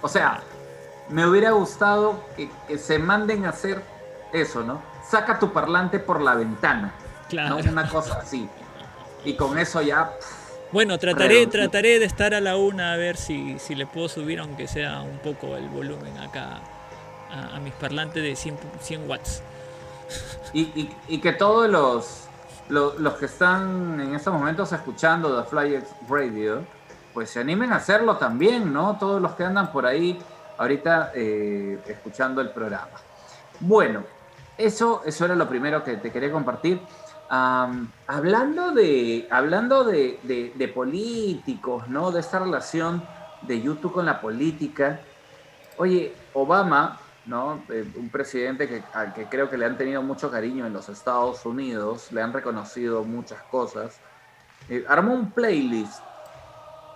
O sea, me hubiera gustado que, que se manden a hacer eso, ¿no? Saca tu parlante por la ventana, Claro. ¿no? Una cosa así. Y con eso ya... pff, Bueno, trataré, trataré de estar a la una a ver si, si le puedo subir, aunque sea un poco el volumen acá a, a mis parlantes de 100, 100 watts. Y, que todos los, lo- los, que están en estos momentos escuchando The Flyers Radio, pues se animen a hacerlo también, ¿no? Todos los que andan por ahí ahorita eh, escuchando el programa. Bueno, eso, eso era lo primero que te quería compartir. Hablando de, hablando de- de políticos, ¿no? De esta relación de YouTube con la política. Oye, Obama, ¿no? Eh, un presidente que, al que creo que le han tenido mucho cariño en los Estados Unidos, le han reconocido muchas cosas, eh, armó un playlist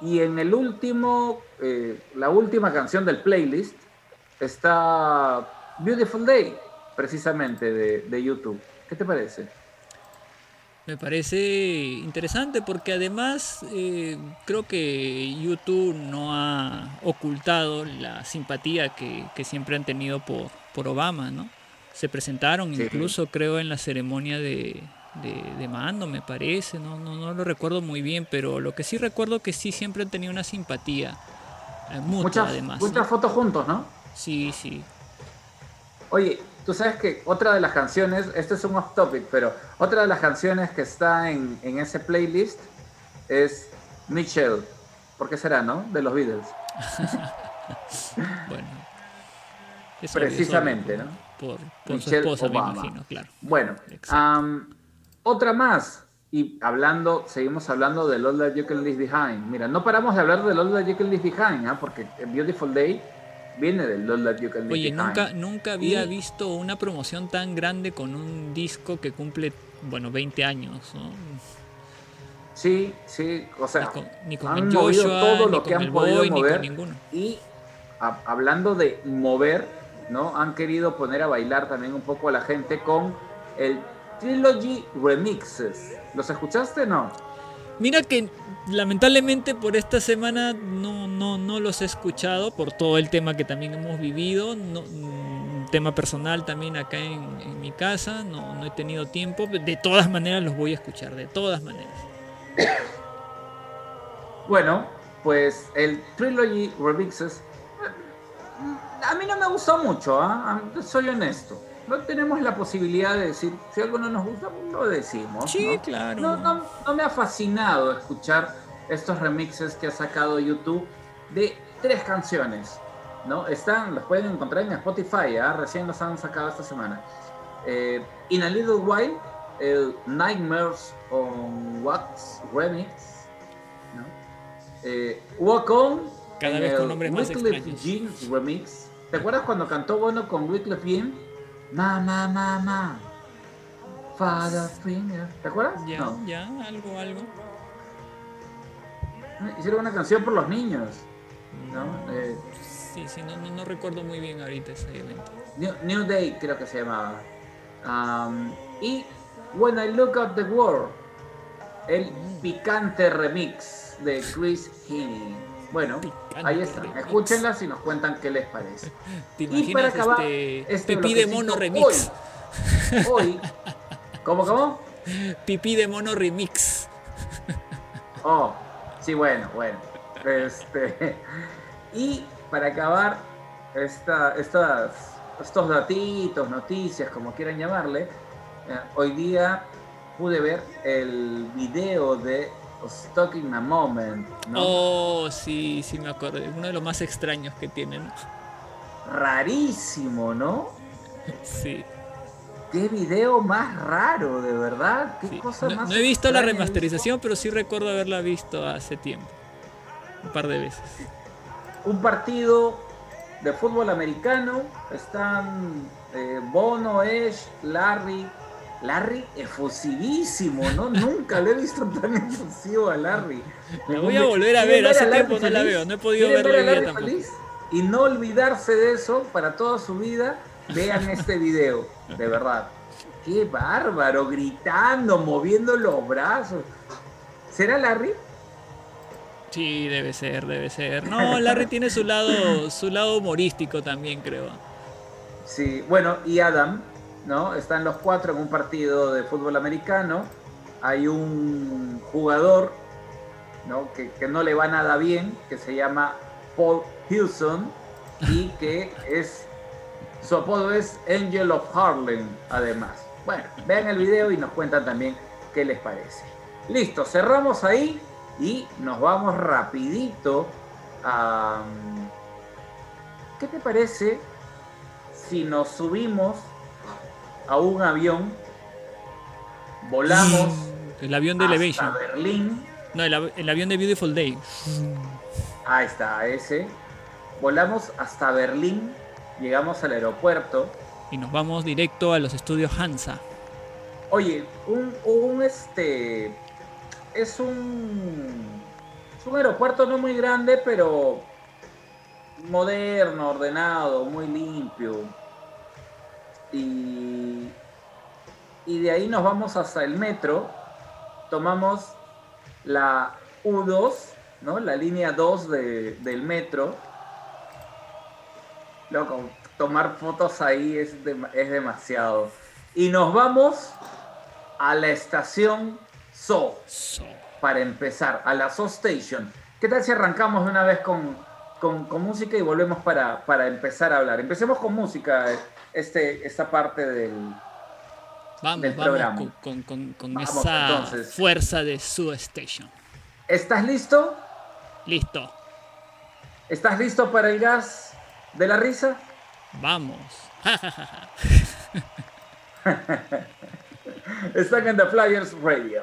y en el último, eh, la última canción del playlist está Beautiful Day, precisamente de, de YouTube. ¿Qué te parece? Me parece interesante porque además eh, creo que YouTube no ha ocultado la simpatía que, que siempre han tenido por, por Obama, ¿no? Se presentaron Sí. incluso creo en la ceremonia de, de, de mando, me parece, no, no, no lo recuerdo muy bien, pero lo que sí recuerdo que sí siempre han tenido una simpatía eh, mutua Muchas, además. ¿no? muchas fotos juntos, ¿no? Sí, sí. Oye, Tú sabes que otra de las canciones, este es un off topic, pero otra de las canciones que está en, en ese playlist es Michelle. ¿Por qué será, no? De los Beatles. Bueno. Precisamente, ¿no? Por, por su Michelle esposa, Obama. me imagino, claro. Bueno, am, otra más. Y hablando, seguimos hablando del All That You Can Leave Behind. Mira, no paramos de hablar del All That You Can Leave Behind, ¿ah? porque Beautiful Day viene del That You Can Leave Oye, nunca, nunca había visto una promoción tan grande con un disco que cumple, bueno, 20 años, ¿no? Sí, sí, o sea, Ni con, ni con han el movido Joshua, todo lo que han podido Boy, mover. Y a- hablando de mover, ¿no? Han querido poner a bailar también un poco a la gente con el Trilogy Remixes. ¿Los escuchaste no? Mira que lamentablemente por esta semana no, no, no los he escuchado por todo el tema que también hemos vivido, un tema personal también acá en, mi casa, no, no he tenido tiempo, de todas maneras los voy a escuchar, de todas maneras. Bueno, pues el Trilogy Remixes eh, a mí no me gustó mucho. Ah, soy honesto. No tenemos la posibilidad de decir, si algo no nos gusta, lo decimos. Sí, ¿no? claro. No, no- no me ha fascinado escuchar estos remixes que ha sacado YouTube de tres canciones. ¿no? Están, los pueden encontrar en Spotify, ¿ah? recién los han sacado esta semana. Eh, In a Little While, el Nightmares on Wax remix. ¿no? Eh, Walk On, Cada vez con nombres más Wyclef extraños. Jean remix. ¿Te acuerdas cuando cantó Bono con Wyclef Jean? Ma, ma, ma, ma. Father Finger. ¿Te acuerdas? Ya, No. ya, algo, algo. Hicieron una canción por los niños. ¿no? Eh, Sí, sí, no, no, no recuerdo muy bien ahorita ese evento. New, New Day creo que se llamaba. Um, y When I Look at the World, el picante remix de Chris Heaney. Bueno, ahí está. Escúchenlas y nos cuentan qué les parece. ¿Te Y para acabar, este este pipí de mono remix? Hoy, hoy ¿cómo, cómo? Pipí de mono remix. Oh, sí, bueno, bueno. Este, y para acabar, esta, estas, estos datitos, noticias, como quieran llamarle, eh, hoy día pude ver el video de Stuck in a Moment, ¿no? Oh, sí, sí me acuerdo. Uno de los más extraños que tienen. Rarísimo, ¿no? Sí, Qué video más raro, de verdad. Qué sí. cosa No, más no he visto la remasterización, pero sí recuerdo haberla visto hace tiempo. Un par de veces. un partido de fútbol americano. Están eh, Bono, Edge, Larry. Larry efusivísimo, ¿no? Nunca le he visto tan efusivo a Larry. La voy a volver a ver, ¿Quieren hace tiempo no la veo, no he podido ¿Quieren verla ver día tampoco. feliz? Y no olvidarse de eso para toda su vida, vean este video, de verdad. Qué bárbaro, gritando, moviendo los brazos. ¿Será Larry? Sí, debe ser, debe ser. No, Larry tiene su lado, su lado humorístico también, creo. Sí, bueno, y Adam, ¿no? Están los cuatro en un partido de fútbol americano. Hay un jugador, ¿no? Que, que no le va nada bien, que se llama Paul Hilson y que es su apodo es Angel of Harlem, además. Bueno, vean el video y nos cuentan también qué les parece. Listo, cerramos ahí y nos vamos rapidito a... ¿Qué te parece si nos subimos a un avión, volamos El avión de hasta Elevation. Berlín, No, el avión de Beautiful Day. ahí está ese, volamos hasta Berlín, llegamos al aeropuerto, Y nos vamos directo a los estudios Hansa. oye, un, un este, es un, es un aeropuerto no muy grande, pero moderno, ordenado, muy limpio. Y, y de ahí nos vamos hasta el metro, tomamos la U2, ¿no? La línea 2 de- del metro. Loco, tomar fotos ahí es, es demasiado. Y nos vamos a la estación So So. para empezar, a la So Station. ¿Qué tal si arrancamos de una vez con, con, con música y volvemos para, para empezar a hablar. Empecemos con música, este, esta parte del... Vamos, del vamos programa. con, con- con- con Vamos, esa entonces. fuerza de su station. ¿Estás listo? Listo, ¿Estás listo para el gas de la risa? vamos. Están en The Flyers Radio.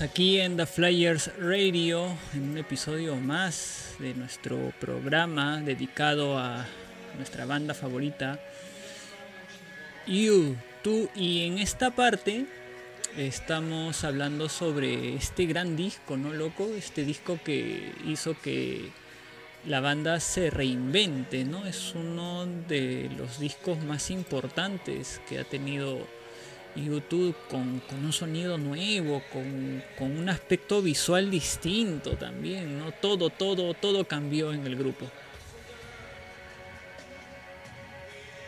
Aquí en The Flyers Radio, en un episodio más de nuestro programa dedicado a nuestra banda favorita, You, tú, y en esta parte estamos hablando sobre este gran disco, ¿no, loco? Este disco que hizo que la banda se reinvente, ¿no? Es uno de los discos más importantes que ha tenido YouTube con, con un sonido nuevo, con, con un aspecto visual distinto también, ¿no? Todo, todo, todo cambió en el grupo.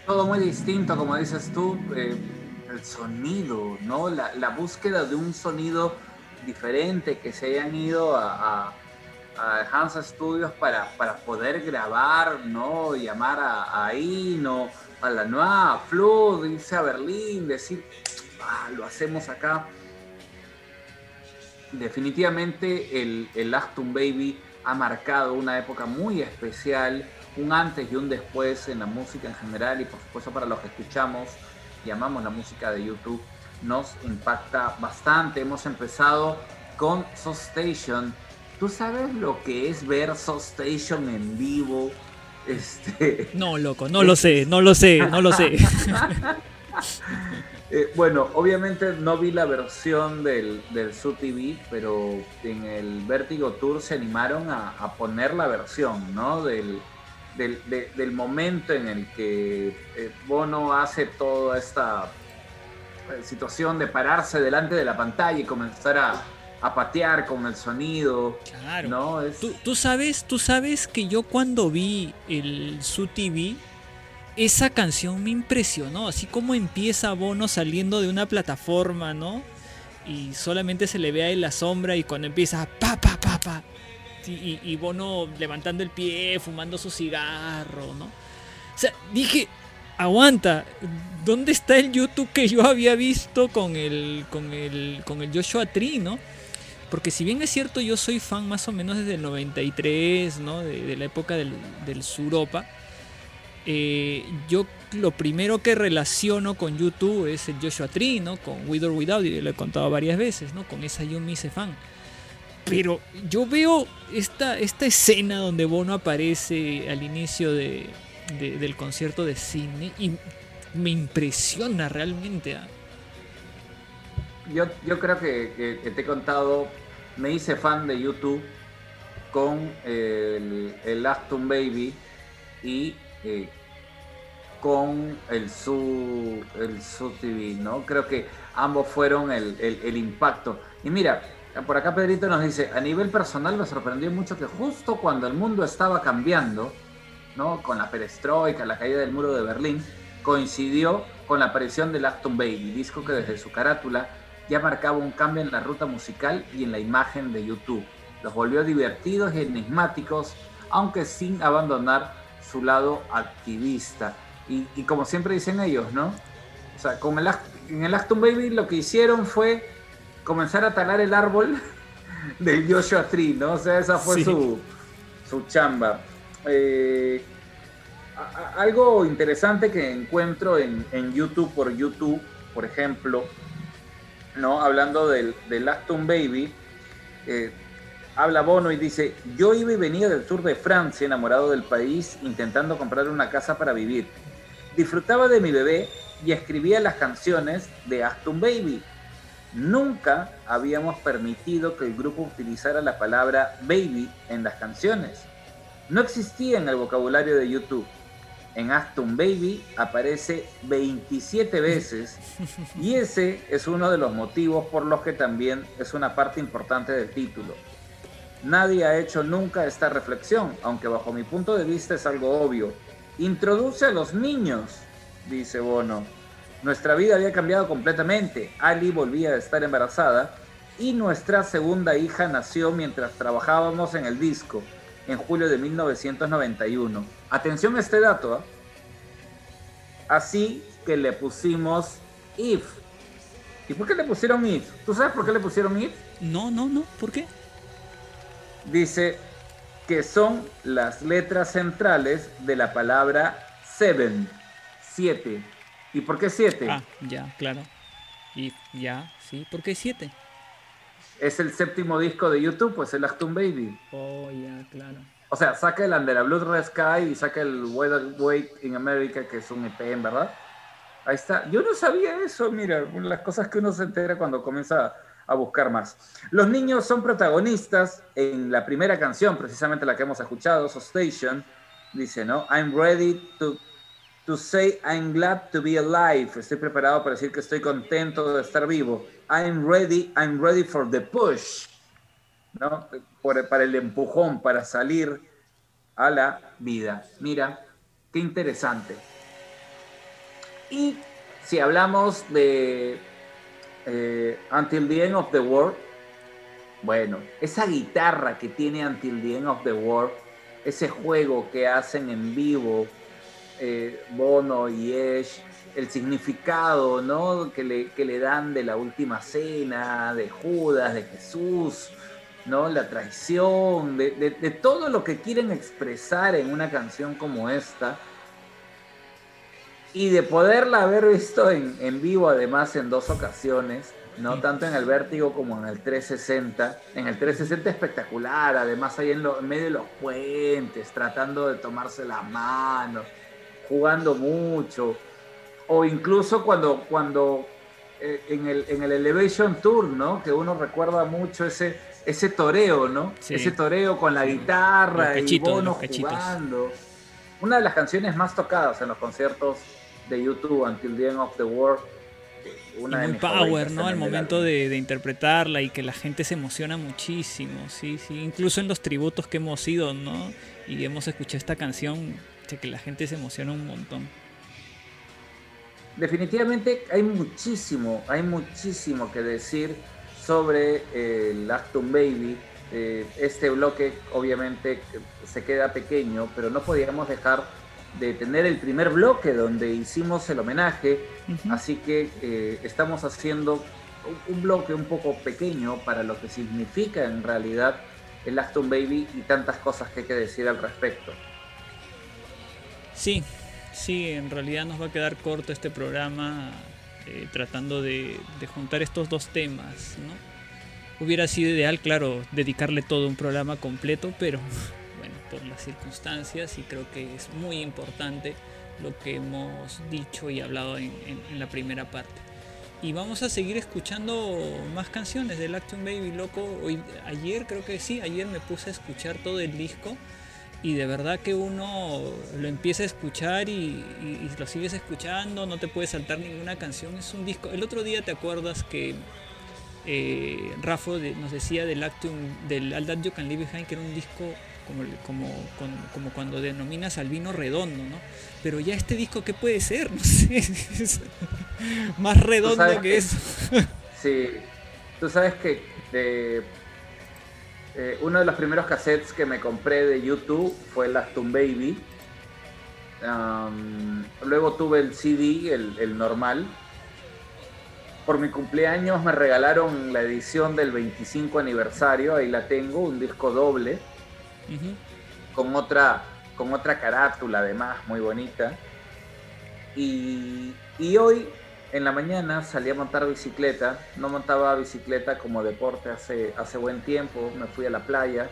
Todo muy distinto, como dices tú, eh, el sonido, ¿no? La, la búsqueda de un sonido diferente que se hayan ido a, a, a Hansa Studios para, para poder grabar, ¿no? Llamar a, a Ino, a la nueva a Flood, irse a Berlín, decir, ah, lo hacemos acá. Definitivamente el, el Baby ha marcado una época muy especial, un antes y un después en la música en general y por supuesto para los que escuchamos y amamos la música de YouTube, nos impacta bastante. Hemos empezado con Soul Station. ¿Tú sabes lo que es ver Soul Station en vivo? Este, No, loco, no lo sé, no lo sé, no lo sé. Eh, bueno, obviamente no vi la versión del, del Su TV, pero en el Vertigo Tour se animaron a, a poner la versión, ¿no? Del, del, de- del momento en el que eh, Bono hace toda esta eh, situación de pararse delante de la pantalla y comenzar a, a patear con el sonido, Claro. ¿no? Es, Tú, tú sabes, tú sabes que yo cuando vi el Su TV, esa canción me impresionó, así como empieza Bono saliendo de una plataforma, ¿no? Y solamente se le ve ahí la sombra y cuando empieza pa pa pa pa y, y- y Bono levantando el pie, fumando su cigarro, ¿no? O sea, dije, aguanta, ¿dónde está el YouTube que yo había visto con el con el con el Joshua Tree, ¿no? Porque si bien es cierto, yo soy fan más o menos desde el 93, ¿no? De, la época del, del Suropa. eh, yo lo primero que relaciono con YouTube es el Joshua Tree, ¿no? Con With or Without, y lo he contado varias veces, ¿no? Con esa yo me hice fan. Pero yo veo esta, esta escena donde Bono aparece al inicio de, de- del concierto de Sydney y me impresiona realmente. ¿ah? Yo, yo creo que te he contado, me hice fan de YouTube con el, el Baby y eh, con el Su, el Su TV, ¿no? Creo que ambos fueron el, el- el impacto. Y mira, por acá Pedrito nos dice, a nivel personal me sorprendió mucho que justo cuando el mundo estaba cambiando, ¿no? Con la perestroika, la caída del muro de Berlín, coincidió con la aparición del Aston Baby, disco que desde su carátula ya marcaba un cambio en la ruta musical y en la imagen de YouTube. Los volvió divertidos y enigmáticos, aunque sin abandonar su lado activista. Y, y como siempre dicen ellos, ¿no? O sea, con el, en el Aston Baby lo que hicieron fue comenzar a talar el árbol del Joshua Tree, ¿no? O sea, esa fue Sí. su, su chamba. Eh, a- a- algo interesante que encuentro en, en YouTube por YouTube, por ejemplo, ¿no? Hablando del, Aston Baby, eh, habla Bono y dice, yo iba y venía del sur de Francia, enamorado del país, intentando comprar una casa para vivir. Disfrutaba de mi bebé y escribía las canciones de Aston Baby. Nunca habíamos permitido que el grupo utilizara la palabra baby en las canciones. No existía en el vocabulario de YouTube. En Aston Baby aparece 27 veces y ese es uno de los motivos por los que también es una parte importante del título. Nadie ha hecho nunca esta reflexión, aunque bajo mi punto de vista es algo obvio. Introduce a los niños, dice Bono. Nuestra vida había cambiado completamente. Ali volvía a estar embarazada y nuestra segunda hija nació mientras trabajábamos en el disco en julio de 1991. Atención a este dato. ¿ah? Así que le pusimos If. ¿Y por qué le pusieron If? ¿Tú sabes por qué le pusieron If? No, no, no, ¿por qué? Dice que son las letras centrales de la palabra seven, siete. ¿Y por qué siete? Ah, ya, claro. Y ya, sí, ¿por qué siete? Es el séptimo disco de YouTube, pues el Aston Baby. Oh, ya, claro. O sea, saca el Under a Blue Red Sky y saca el Weather Wait in America, que es un EP, en verdad. Ahí está. Yo no sabía eso, mira, las cosas que uno se entera cuando comienza a buscar más. Los niños son protagonistas en la primera canción, precisamente la que hemos escuchado, So Station. Dice, ¿no? I'm ready to, to say I'm glad to be alive. Estoy preparado para decir que estoy contento de estar vivo. I'm ready, I'm ready for the push. ¿no? Para el empujón, para salir a la vida. Mira, qué interesante. Y si hablamos de eh, Until the End of the World, bueno, esa guitarra que tiene Until the End of the World, ese juego que hacen en vivo eh, Bono y Ash, el significado ¿no? que, le, que le dan de la última cena, de Judas, de Jesús, ¿no? la traición, de, de- de todo lo que quieren expresar en una canción como esta. Y de poderla haber visto en, en vivo además en dos ocasiones, no tanto en el Vértigo como en el 360. En el 360 espectacular, además ahí en, lo- en medio de los puentes, tratando de tomarse la mano, jugando mucho. O incluso cuando, cuando eh, en, el, en el Elevation Tour, ¿no? Que uno recuerda mucho ese, ese toreo, ¿no? Sí. Ese toreo con la guitarra Los y cachitos, Bono cachitos. jugando. Una de las canciones más tocadas en los conciertos de YouTube, Until the End of the World. Una muy power, ¿no? Al momento de, de interpretarla y que la gente se emociona muchísimo, sí, sí. Incluso en los tributos que hemos ido, ¿no? Y hemos escuchado esta canción, que la gente se emociona un montón. Definitivamente hay muchísimo, hay muchísimo que decir sobre eh, el Acton Baby. Eh, este bloque obviamente se queda pequeño, pero no podíamos dejar de tener el primer bloque donde hicimos el homenaje, así que eh, estamos haciendo un- un bloque un poco pequeño para lo que significa en realidad el Acton Baby y tantas cosas que hay que decir al respecto. Sí, sí, en realidad nos va a quedar corto este programa eh, tratando de, de juntar estos dos temas, ¿no? Hubiera sido ideal, claro, dedicarle todo un programa completo, pero bueno, por las circunstancias y creo que es muy importante lo que hemos dicho y hablado en, en- en la primera parte. Y vamos a seguir escuchando más canciones del Action Baby Loco. Hoy, ayer creo que sí, ayer me puse a escuchar todo el disco y de verdad que uno lo empieza a escuchar y, y- y lo sigues escuchando, no te puedes saltar ninguna canción, es un disco. El otro día te acuerdas que eh, Rafa de- nos decía del Actum, del All That You Can Leave Behind, que era un disco como, como, con- como cuando denominas al vino redondo, ¿no? Pero ya este disco, ¿qué puede ser? No sé, es más redondo que que- eso. Sí, tú sabes que de- eh, uno de los primeros cassettes que me compré de YouTube fue el Acton Baby. Luego tuve el CD, el, el normal. Por mi cumpleaños me regalaron la edición del 25 aniversario, ahí la tengo, un disco doble, con otra, con otra carátula además, muy bonita. Y, y hoy en la mañana salí a montar bicicleta. No montaba bicicleta como deporte hace, hace buen tiempo. Me fui a la playa.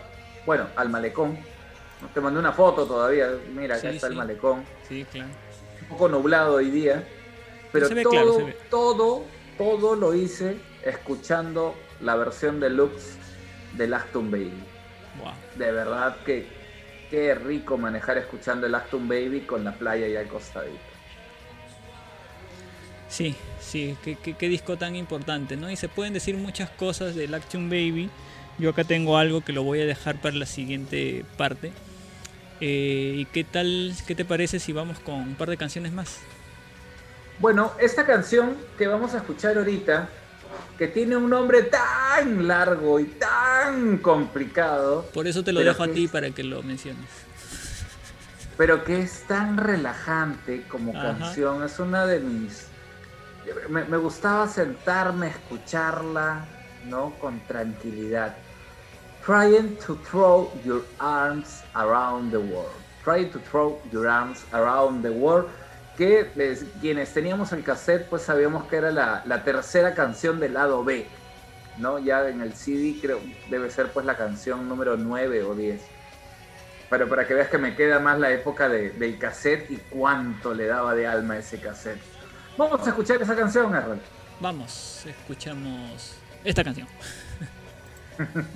Bueno, al malecón. Te mandé una foto todavía. Mira, acá Sí, está el malecón. Sí, claro. Un poco nublado hoy día. Pero todo, claro, todo, todo lo hice escuchando la versión deluxe del Aston Baby. Wow. De verdad que qué rico manejar escuchando el Acton Baby con la playa y al costadito. Sí, sí, qué, qué- qué disco tan importante, ¿no? Y se pueden decir muchas cosas del Action Baby. Yo acá tengo algo que lo voy a dejar para la siguiente parte. Eh, ¿Y qué tal, qué te parece si vamos con un par de canciones más? Bueno, esta canción que vamos a escuchar ahorita, que tiene un nombre tan largo y tan complicado, Por eso te lo dejo a ti es- para que lo menciones. pero que es tan relajante como Ajá. canción, es una de mis... Me, gustaba sentarme escucharla, ¿no? Con tranquilidad. Trying to throw your arms around the world. Trying to throw your arms around the world. Que les- quienes teníamos el cassette, pues sabíamos que era la, tercera canción del lado B. ¿no? Ya en el CD creo debe ser pues la canción número 9 o 10. Pero para que veas que me queda más la época de- del cassette y cuánto le daba de alma ese cassette. Vamos a escuchar esa canción, Errol. Vamos, escuchamos esta canción.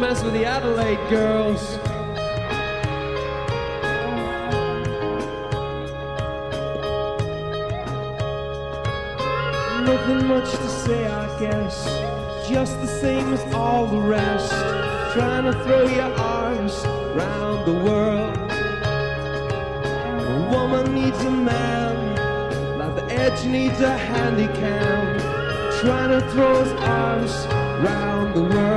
don't mess with the Adelaide girls. Nothing much to say, I guess. Just the same as all the rest. Trying to throw your arms round the world. A woman needs a man, like the edge needs a handy cam. Trying to throw his arms round the world.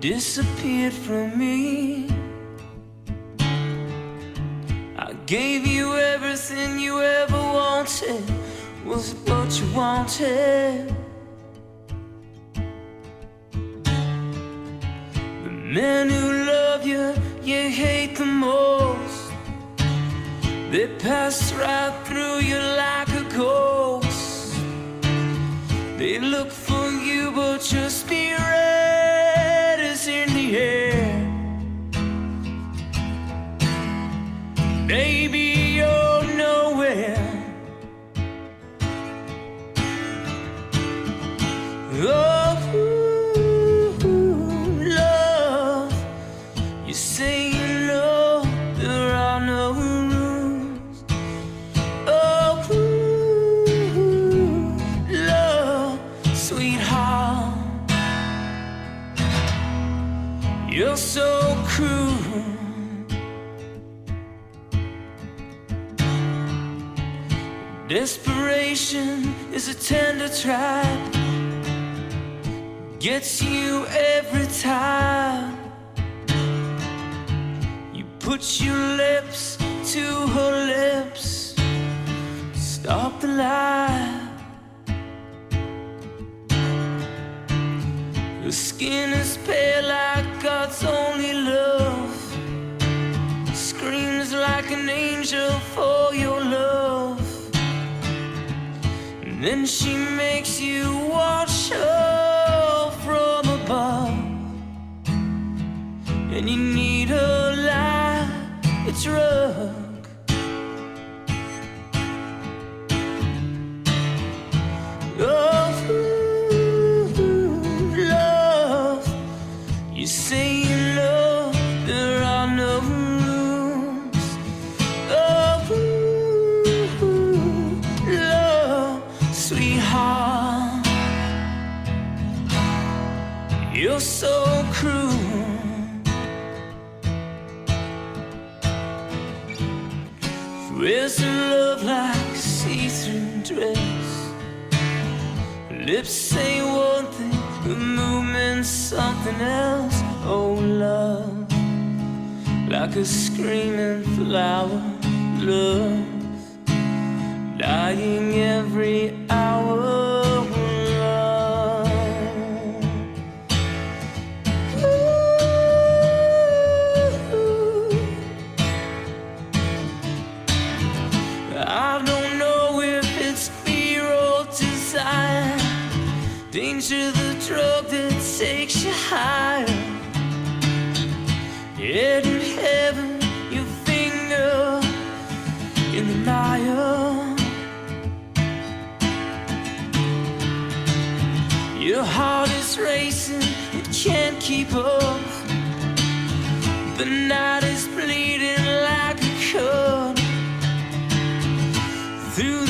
Disappeared from me. I gave you everything you ever wanted. Was what you wanted? The men who love you, you hate the most. They pass right through you like a ghost. They look for you, but your spirit a tender trap, gets you every time. You put your lips to her lips, stop the lie. Your skin is pale like God's only love. Screams like an angel for then she makes you watch her from above. And you need her like a drug. Oh, So cruel. Where's the love like a see-through dress? Lips say one thing, the movement's something else. Oh, love, like a screaming flower, love, dying every hour. Danger, the drug that takes you higher. In heaven, your finger in the mire. Your heart is racing, it can't keep up. The night is bleeding like a cut through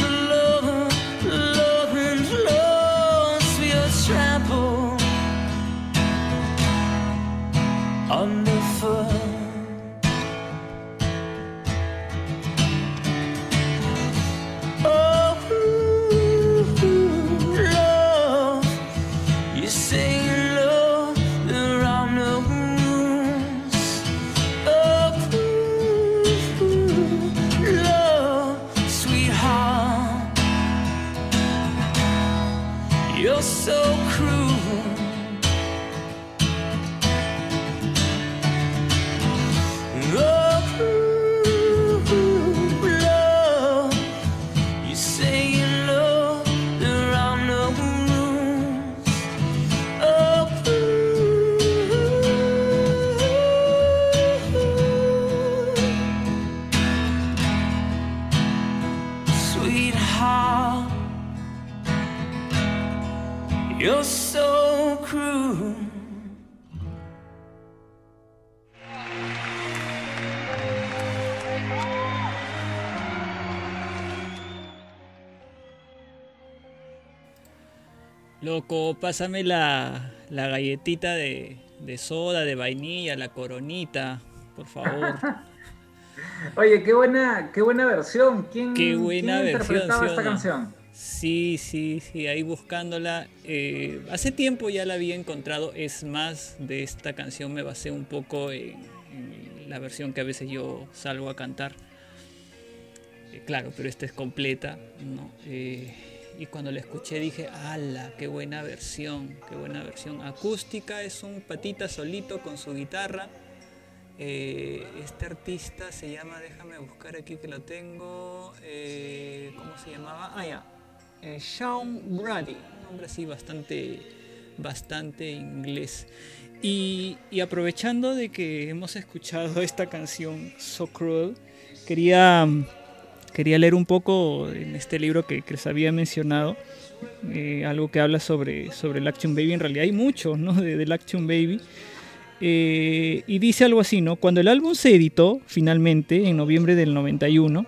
Loco, pásame la, la galletita de, de soda, de vainilla, la coronita, por favor. Oye, qué buena, qué buena versión. ¿Quién, Qué buena quién versión, interpretaba ¿sí o esta no? canción? Sí, sí, sí, ahí buscándola. eh, hace tiempo ya la había encontrado. Es más, de esta canción me basé un poco en, en la versión que a veces yo salgo a cantar. Eh, claro, pero esta es completa, ¿no? Eh, y cuando la escuché dije, ¡ala! ¡Qué buena versión! ¡Qué buena versión! Acústica es un patita solito con su guitarra. Eh, este artista se llama, déjame buscar aquí que lo tengo. eh, ¿Cómo se llamaba? Ah, ya. Eh, Sean Brady. Un nombre así bastante, bastante inglés. Y aprovechando de que hemos escuchado esta canción, So Cruel, quería, quería leer un poco en este libro que, que les había mencionado. eh, algo que habla sobre, sobre el Action Baby. En realidad hay mucho ¿no? de, del Action Baby. Eh, y dice algo así, ¿no? Cuando el álbum se editó finalmente en noviembre del 91,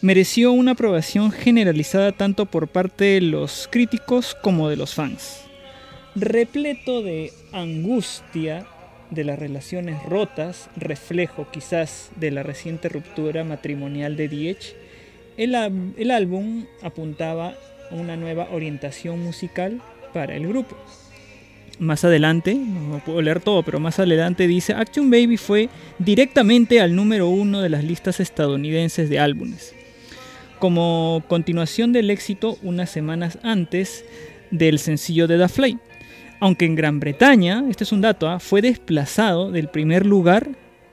mereció una aprobación generalizada tanto por parte de los críticos como de los fans. Repleto de angustia de las relaciones rotas, reflejo quizás de la reciente ruptura matrimonial de Diech, El, el álbum apuntaba a una nueva orientación musical para el grupo. Más adelante, no puedo leer todo, pero más adelante dice, Action Baby fue directamente al número uno de las listas estadounidenses de álbumes. Como continuación del éxito unas semanas antes del sencillo de The Fly. Aunque en Gran Bretaña, este es un dato, ¿ah? fue desplazado del primer lugar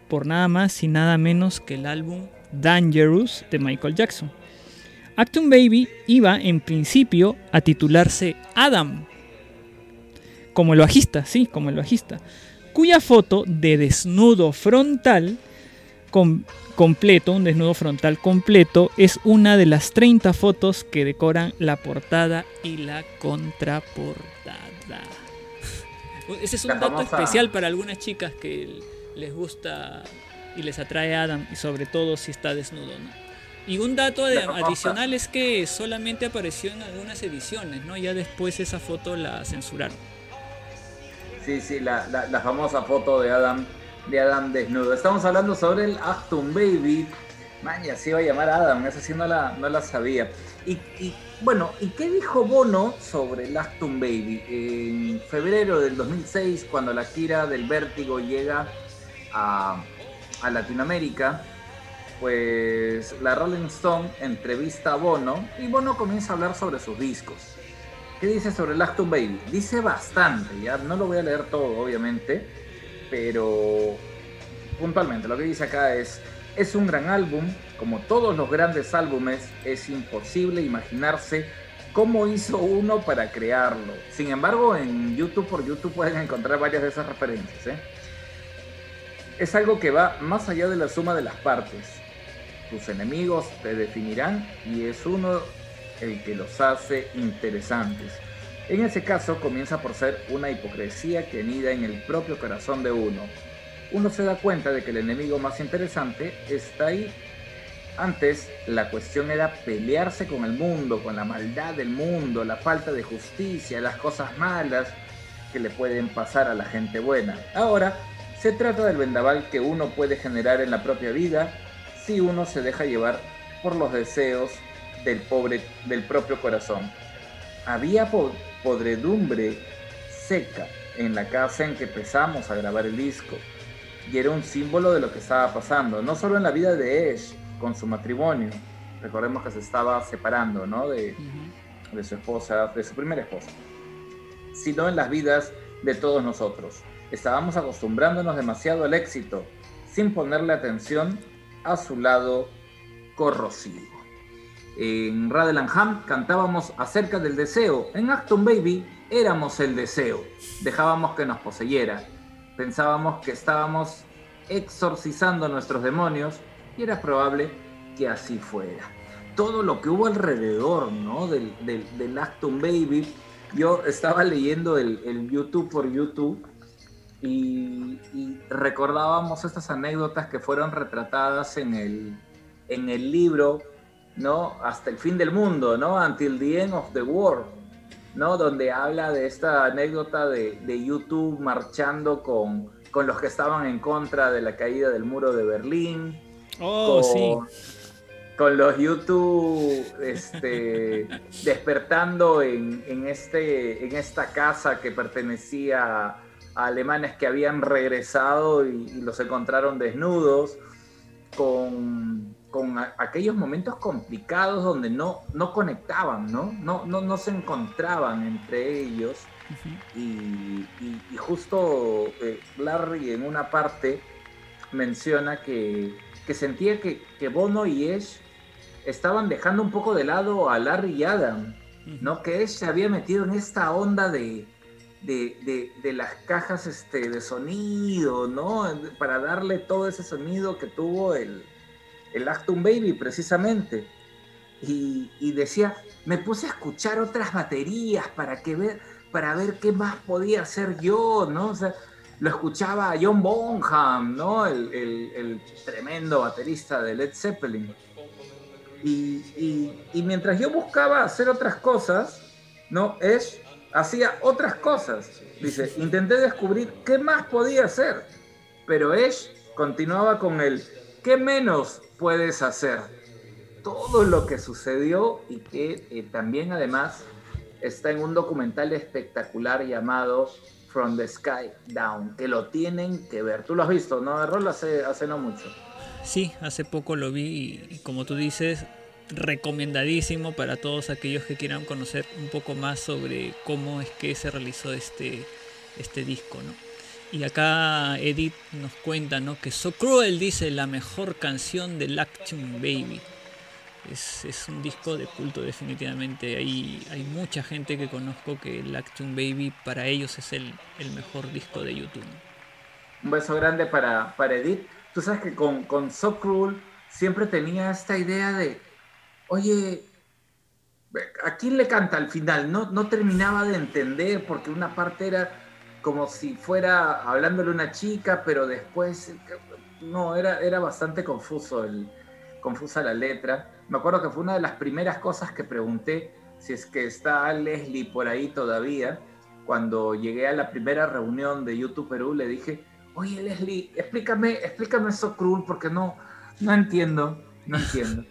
por nada más y nada menos que el álbum Dangerous de Michael Jackson. Acton Baby iba en principio a titularse Adam, como el bajista, sí, como el bajista, cuya foto de desnudo frontal com- completo, un desnudo frontal completo, es una de las 30 fotos que decoran la portada y la contraportada. Ese es un La dato famosa- especial para algunas chicas que les gusta y les atrae Adam, y sobre todo si está desnudo, ¿no? Y un dato de- adicional es que solamente apareció en algunas ediciones, ¿no? Ya después esa foto la censuraron. Sí, sí, la, la- la famosa foto de Adam, de Adam desnudo. Estamos hablando sobre el Acton Baby. Man, se iba a llamar Adam, esa sí no la, no la sabía. Y, bueno, ¿y qué dijo Bono sobre el Acton Baby? En febrero del 2006, cuando la gira del Vértigo llega a, Latinoamérica, pues la Rolling Stone entrevista a Bono y Bono comienza a hablar sobre sus discos. ¿Qué dice sobre el Acton Baby? Dice bastante, ya no lo voy a leer todo, obviamente, pero puntualmente lo que dice acá es, es un gran álbum, como todos los grandes álbumes, es imposible imaginarse cómo hizo uno para crearlo. Sin embargo, en YouTube por YouTube pueden encontrar varias de esas referencias. ¿eh? Es algo que va más allá de la suma de las partes. Tus enemigos te definirán y es uno el que los hace interesantes. En ese caso comienza por ser una hipocresía que anida en el propio corazón de uno. Uno se da cuenta de que el enemigo más interesante está ahí. Antes la cuestión era pelearse con el mundo, con la maldad del mundo, la falta de justicia, las cosas malas que le pueden pasar a la gente buena. Ahora se trata del vendaval que uno puede generar en la propia vida si uno se deja llevar por los deseos del pobre del propio corazón. Había po- podredumbre seca en la casa en que empezamos a grabar el disco y era un símbolo de lo que estaba pasando, no solo en la vida de Ash con su matrimonio. Recordemos que se estaba separando, ¿no? De, de su esposa, de su primera esposa, sino en las vidas de todos nosotros. Estábamos acostumbrándonos demasiado al éxito, sin ponerle atención a su lado corrosivo. En Radelanham cantábamos acerca del deseo. En Acton Baby éramos el deseo. Dejábamos que nos poseyera. Pensábamos que estábamos exorcizando nuestros demonios y era probable que así fuera. Todo lo que hubo alrededor ¿no? del, del, del Acton Baby. Yo estaba leyendo el, el YouTube por YouTube y, y recordábamos estas anécdotas que fueron retratadas en el, en el libro, ¿no? Hasta el fin del mundo, ¿no? Until the end of the world, ¿no? Donde habla de esta anécdota de, de YouTube marchando con, con los que estaban en contra de la caída del muro de Berlín. Oh, con, con los YouTube este, despertando en, en, este, en esta casa que pertenecía a alemanes que habían regresado y, y los encontraron desnudos, con, con a- aquellos momentos complicados donde no, no conectaban, ¿no? No, no, no se encontraban entre ellos. Y, y- y justo eh, Larry en una parte menciona que, que sentía que, que Bono y Ash estaban dejando un poco de lado a Larry y Adam, ¿no? Que Ash se había metido en esta onda de, de, de- de las cajas este, de sonido, ¿no? Para darle todo ese sonido que tuvo el, el Acton Baby precisamente. Y, decía, me puse a escuchar otras baterías para, que ver, para ver qué más podía hacer yo, ¿no? O lo escuchaba John Bonham, ¿no? El, el- tremendo baterista de Led Zeppelin. Y, y- mientras yo buscaba hacer otras cosas, ¿no? Ash hacía otras cosas. Dice, intenté descubrir qué más podía hacer, pero Ash continuaba con el, ¿qué menos puedes hacer? todo lo que sucedió y que eh, también además está en un documental espectacular llamado From the Sky Down, que lo tienen que ver. Tú lo has visto, ¿no? Rol hace, hace no mucho. Sí, hace poco lo vi y, y como tú dices, recomendadísimo para todos aquellos que quieran conocer un poco más sobre cómo es que se realizó este, este disco, ¿no? Y acá Edith nos cuenta, ¿no? Que So Cruel dice la mejor canción del Action Baby. Es, un disco de culto definitivamente. Hay, hay mucha gente que conozco que el Baby para ellos es el, el mejor disco de YouTube. Un beso grande para, para Edith. Tú sabes que con, con So Cruel siempre tenía esta idea de, oye, ¿a quién le canta al final? No, no terminaba de entender porque una parte era como si fuera hablándole a una chica, pero después no, era, era bastante confuso el, confusa la letra. Me acuerdo que fue una de las primeras cosas que pregunté si es que está Leslie por ahí todavía. Cuando llegué a la primera reunión de YouTube Perú, le dije, oye Leslie, explícame, explícame eso cruel porque no, no entiendo, no entiendo.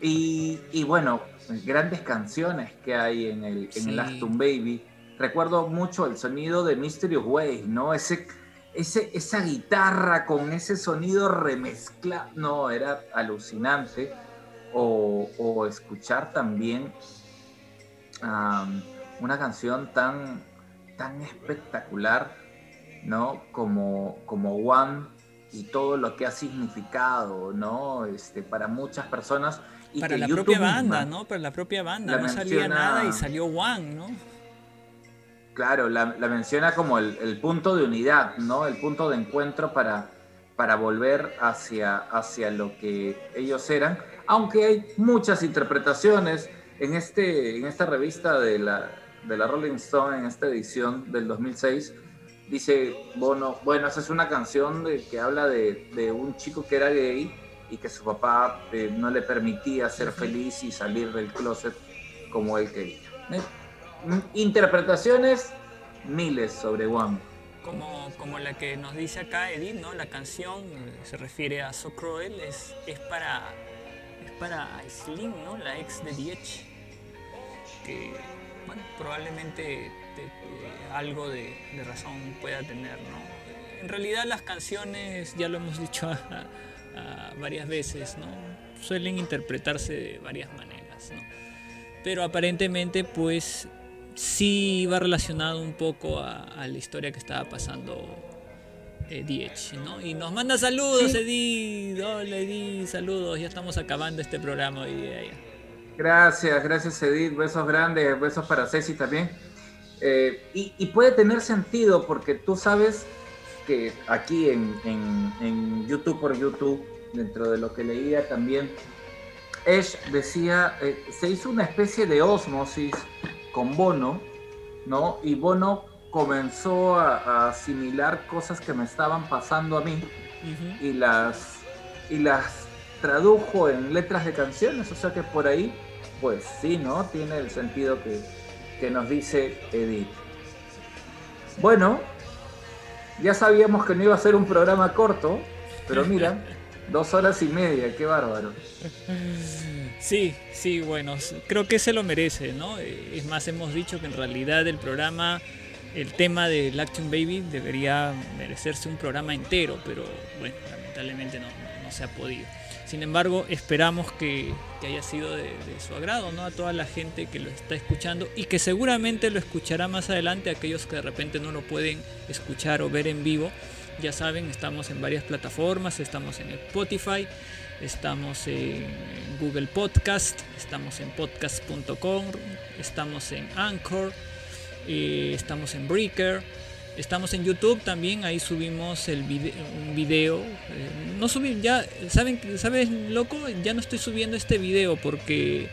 Y, y bueno, grandes canciones que hay en el, en el Sí. Aston Baby. Recuerdo mucho el sonido de Mysterious Ways, ¿no? Ese, ese, esa guitarra con ese sonido remezclado, no, era alucinante. O, o escuchar también am, una canción tan, tan espectacular, ¿no? Como, como One y todo lo que ha significado, ¿no? Este, para muchas personas. Y Para la YouTube propia misma- banda, ¿no? Para la propia banda. la no salía menciona- nada y salió One, ¿no? Claro, la, menciona como el, punto de unidad, ¿no? El punto de encuentro para, para volver hacia, hacia lo que ellos eran. Aunque hay muchas interpretaciones en, este, en esta revista de la, de la Rolling Stone, en esta edición del 2006, dice Bono, bueno, esa es una canción de, que habla de, un chico que era gay y que su papá eh, no le permitía ser feliz y salir del closet como él quería. Interpretaciones miles sobre One. Como, como la que nos dice acá Edith, ¿no? La canción eh, se refiere a So Cruel, es, es para es para Aislinn, ¿no? La ex de Diech. Que, bueno, probablemente te- te- algo de, de razón pueda tener, ¿no? En realidad las canciones, ya lo hemos dicho a- a varias veces, ¿no? Suelen interpretarse de varias maneras, ¿no? Pero aparentemente, pues, sí va relacionado un poco a, a la historia que estaba pasando eh, ¿no? Y nos manda saludos, Sí. Edith. Hola, Edith, saludos. Ya estamos acabando este programa hoy día. ya. Gracias, gracias Edith, besos grandes, besos para Ceci también. Eh, y, y puede tener sentido porque tú sabes que aquí en, en- en YouTube por YouTube, dentro de lo que leía también, Ash decía, eh, se hizo una especie de osmosis con Bono, ¿no? Y Bono comenzó a, a asimilar cosas que me estaban pasando a mí y las, y las tradujo en letras de canciones, o sea que por ahí, pues sí, ¿no? Tiene el sentido que, que nos dice Edith. Bueno, ya sabíamos que no iba a ser un programa corto, pero mira, dos horas y media, qué bárbaro. Sí, sí, bueno, creo que se lo merece, ¿no? Eh, Es más, hemos dicho que en realidad el programa, el tema del Action Baby debería merecerse un programa entero, pero bueno, lamentablemente no, no- no se ha podido. Sin embargo, esperamos que, que haya sido de, de su agrado, ¿no? A toda la gente que lo está escuchando y que seguramente lo escuchará más adelante, aquellos que de repente no lo pueden escuchar o ver en vivo. Ya saben, estamos en varias plataformas, estamos en Spotify, estamos en Google Podcast, estamos en podcast.com, estamos en Anchor, eh, estamos en Breaker, estamos en YouTube también, ahí subimos el vide- un video. eh, no subí, ya, ¿saben, ¿sabes, loco? Ya no estoy subiendo este video porque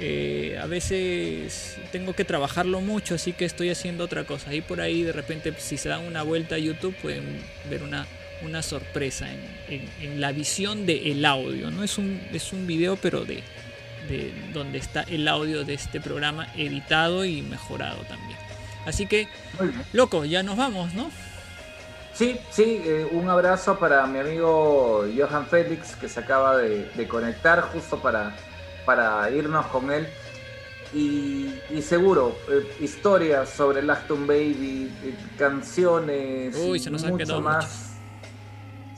eh, a veces tengo que trabajarlo mucho, así que estoy haciendo otra cosa. Y por ahí de repente si se dan una vuelta a YouTube pueden ver una, una sorpresa en, en- en la visión del audio. No es un, es un video, pero de, de donde está el audio de este programa editado y mejorado también. Así que, loco, ya nos vamos, ¿no? Sí, sí, eh, un abrazo para mi amigo Johan Félix que se acaba de, de conectar justo para, para irnos con él. Y, y seguro, eh, historias sobre el Acton Baby, eh, canciones, Uy, se nos han mucho quedado más.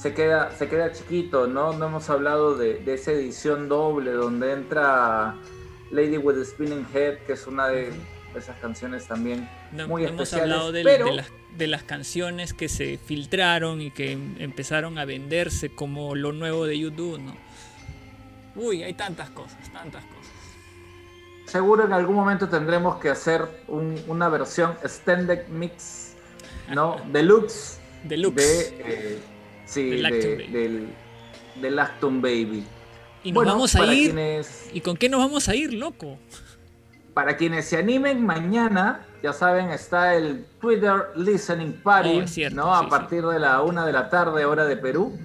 Se queda, se queda chiquito, ¿no? No hemos hablado de, de esa edición doble donde entra Lady with the Spinning Head, que es una de esas canciones también No, muy no hemos especiales. hablado de, pero de las, de las canciones que se filtraron y que em- empezaron a venderse como lo nuevo de YouTube, ¿no? Uy, hay tantas cosas, tantas cosas. seguro en algún momento tendremos que hacer un- una versión extended mix, ¿no? Deluxe. Deluxe. De, eh, sí, Del de- del, del Acton Baby. Y nos Bueno, vamos a ir. Quienes, ¿Y con qué nos vamos a ir, loco? para quienes se animen mañana, ya saben, está el Twitter Listening Party, Oh, cierto, ¿no? A sí. partir de la una de la tarde, hora de Perú.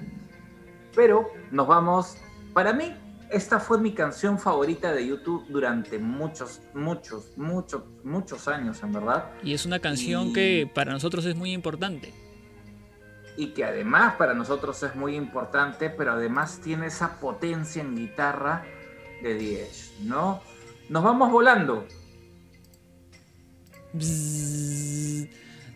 Pero nos vamos. Para mí, esta fue mi canción favorita de YouTube durante muchos, muchos, muchos, muchos años, en verdad. Y es una canción Y- que para nosotros es muy importante. Y que además para nosotros es muy importante, pero además tiene esa potencia en guitarra de 10, ¿no? Nos vamos volando. Bzzz.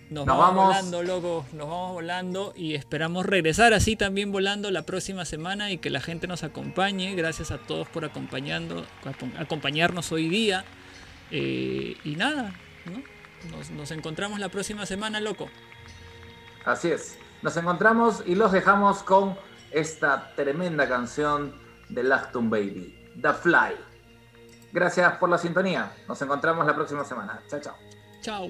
Nos, Nos vamos, vamos. volando, loco. Nos vamos volando y esperamos regresar así también volando la próxima semana y que la gente nos acompañe. Gracias a todos por acompañando, acom- acompañarnos hoy día. Eh, y nada, ¿no? Nos, nos encontramos la próxima semana, loco. Así es. Nos encontramos y los dejamos con esta tremenda canción de Lactum Baby, The Fly. Gracias por la sintonía. Nos encontramos la próxima semana. Chao, chao. Chao.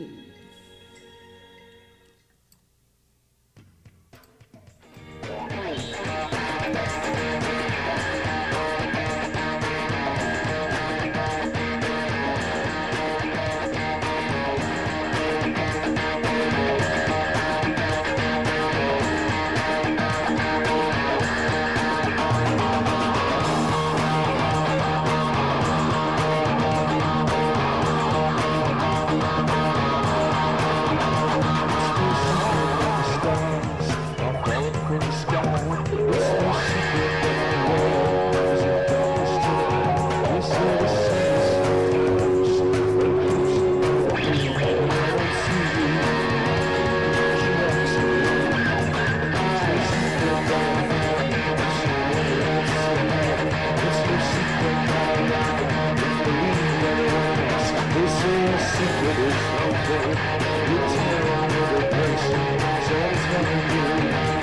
secret is open. You tear on the so it's nothing.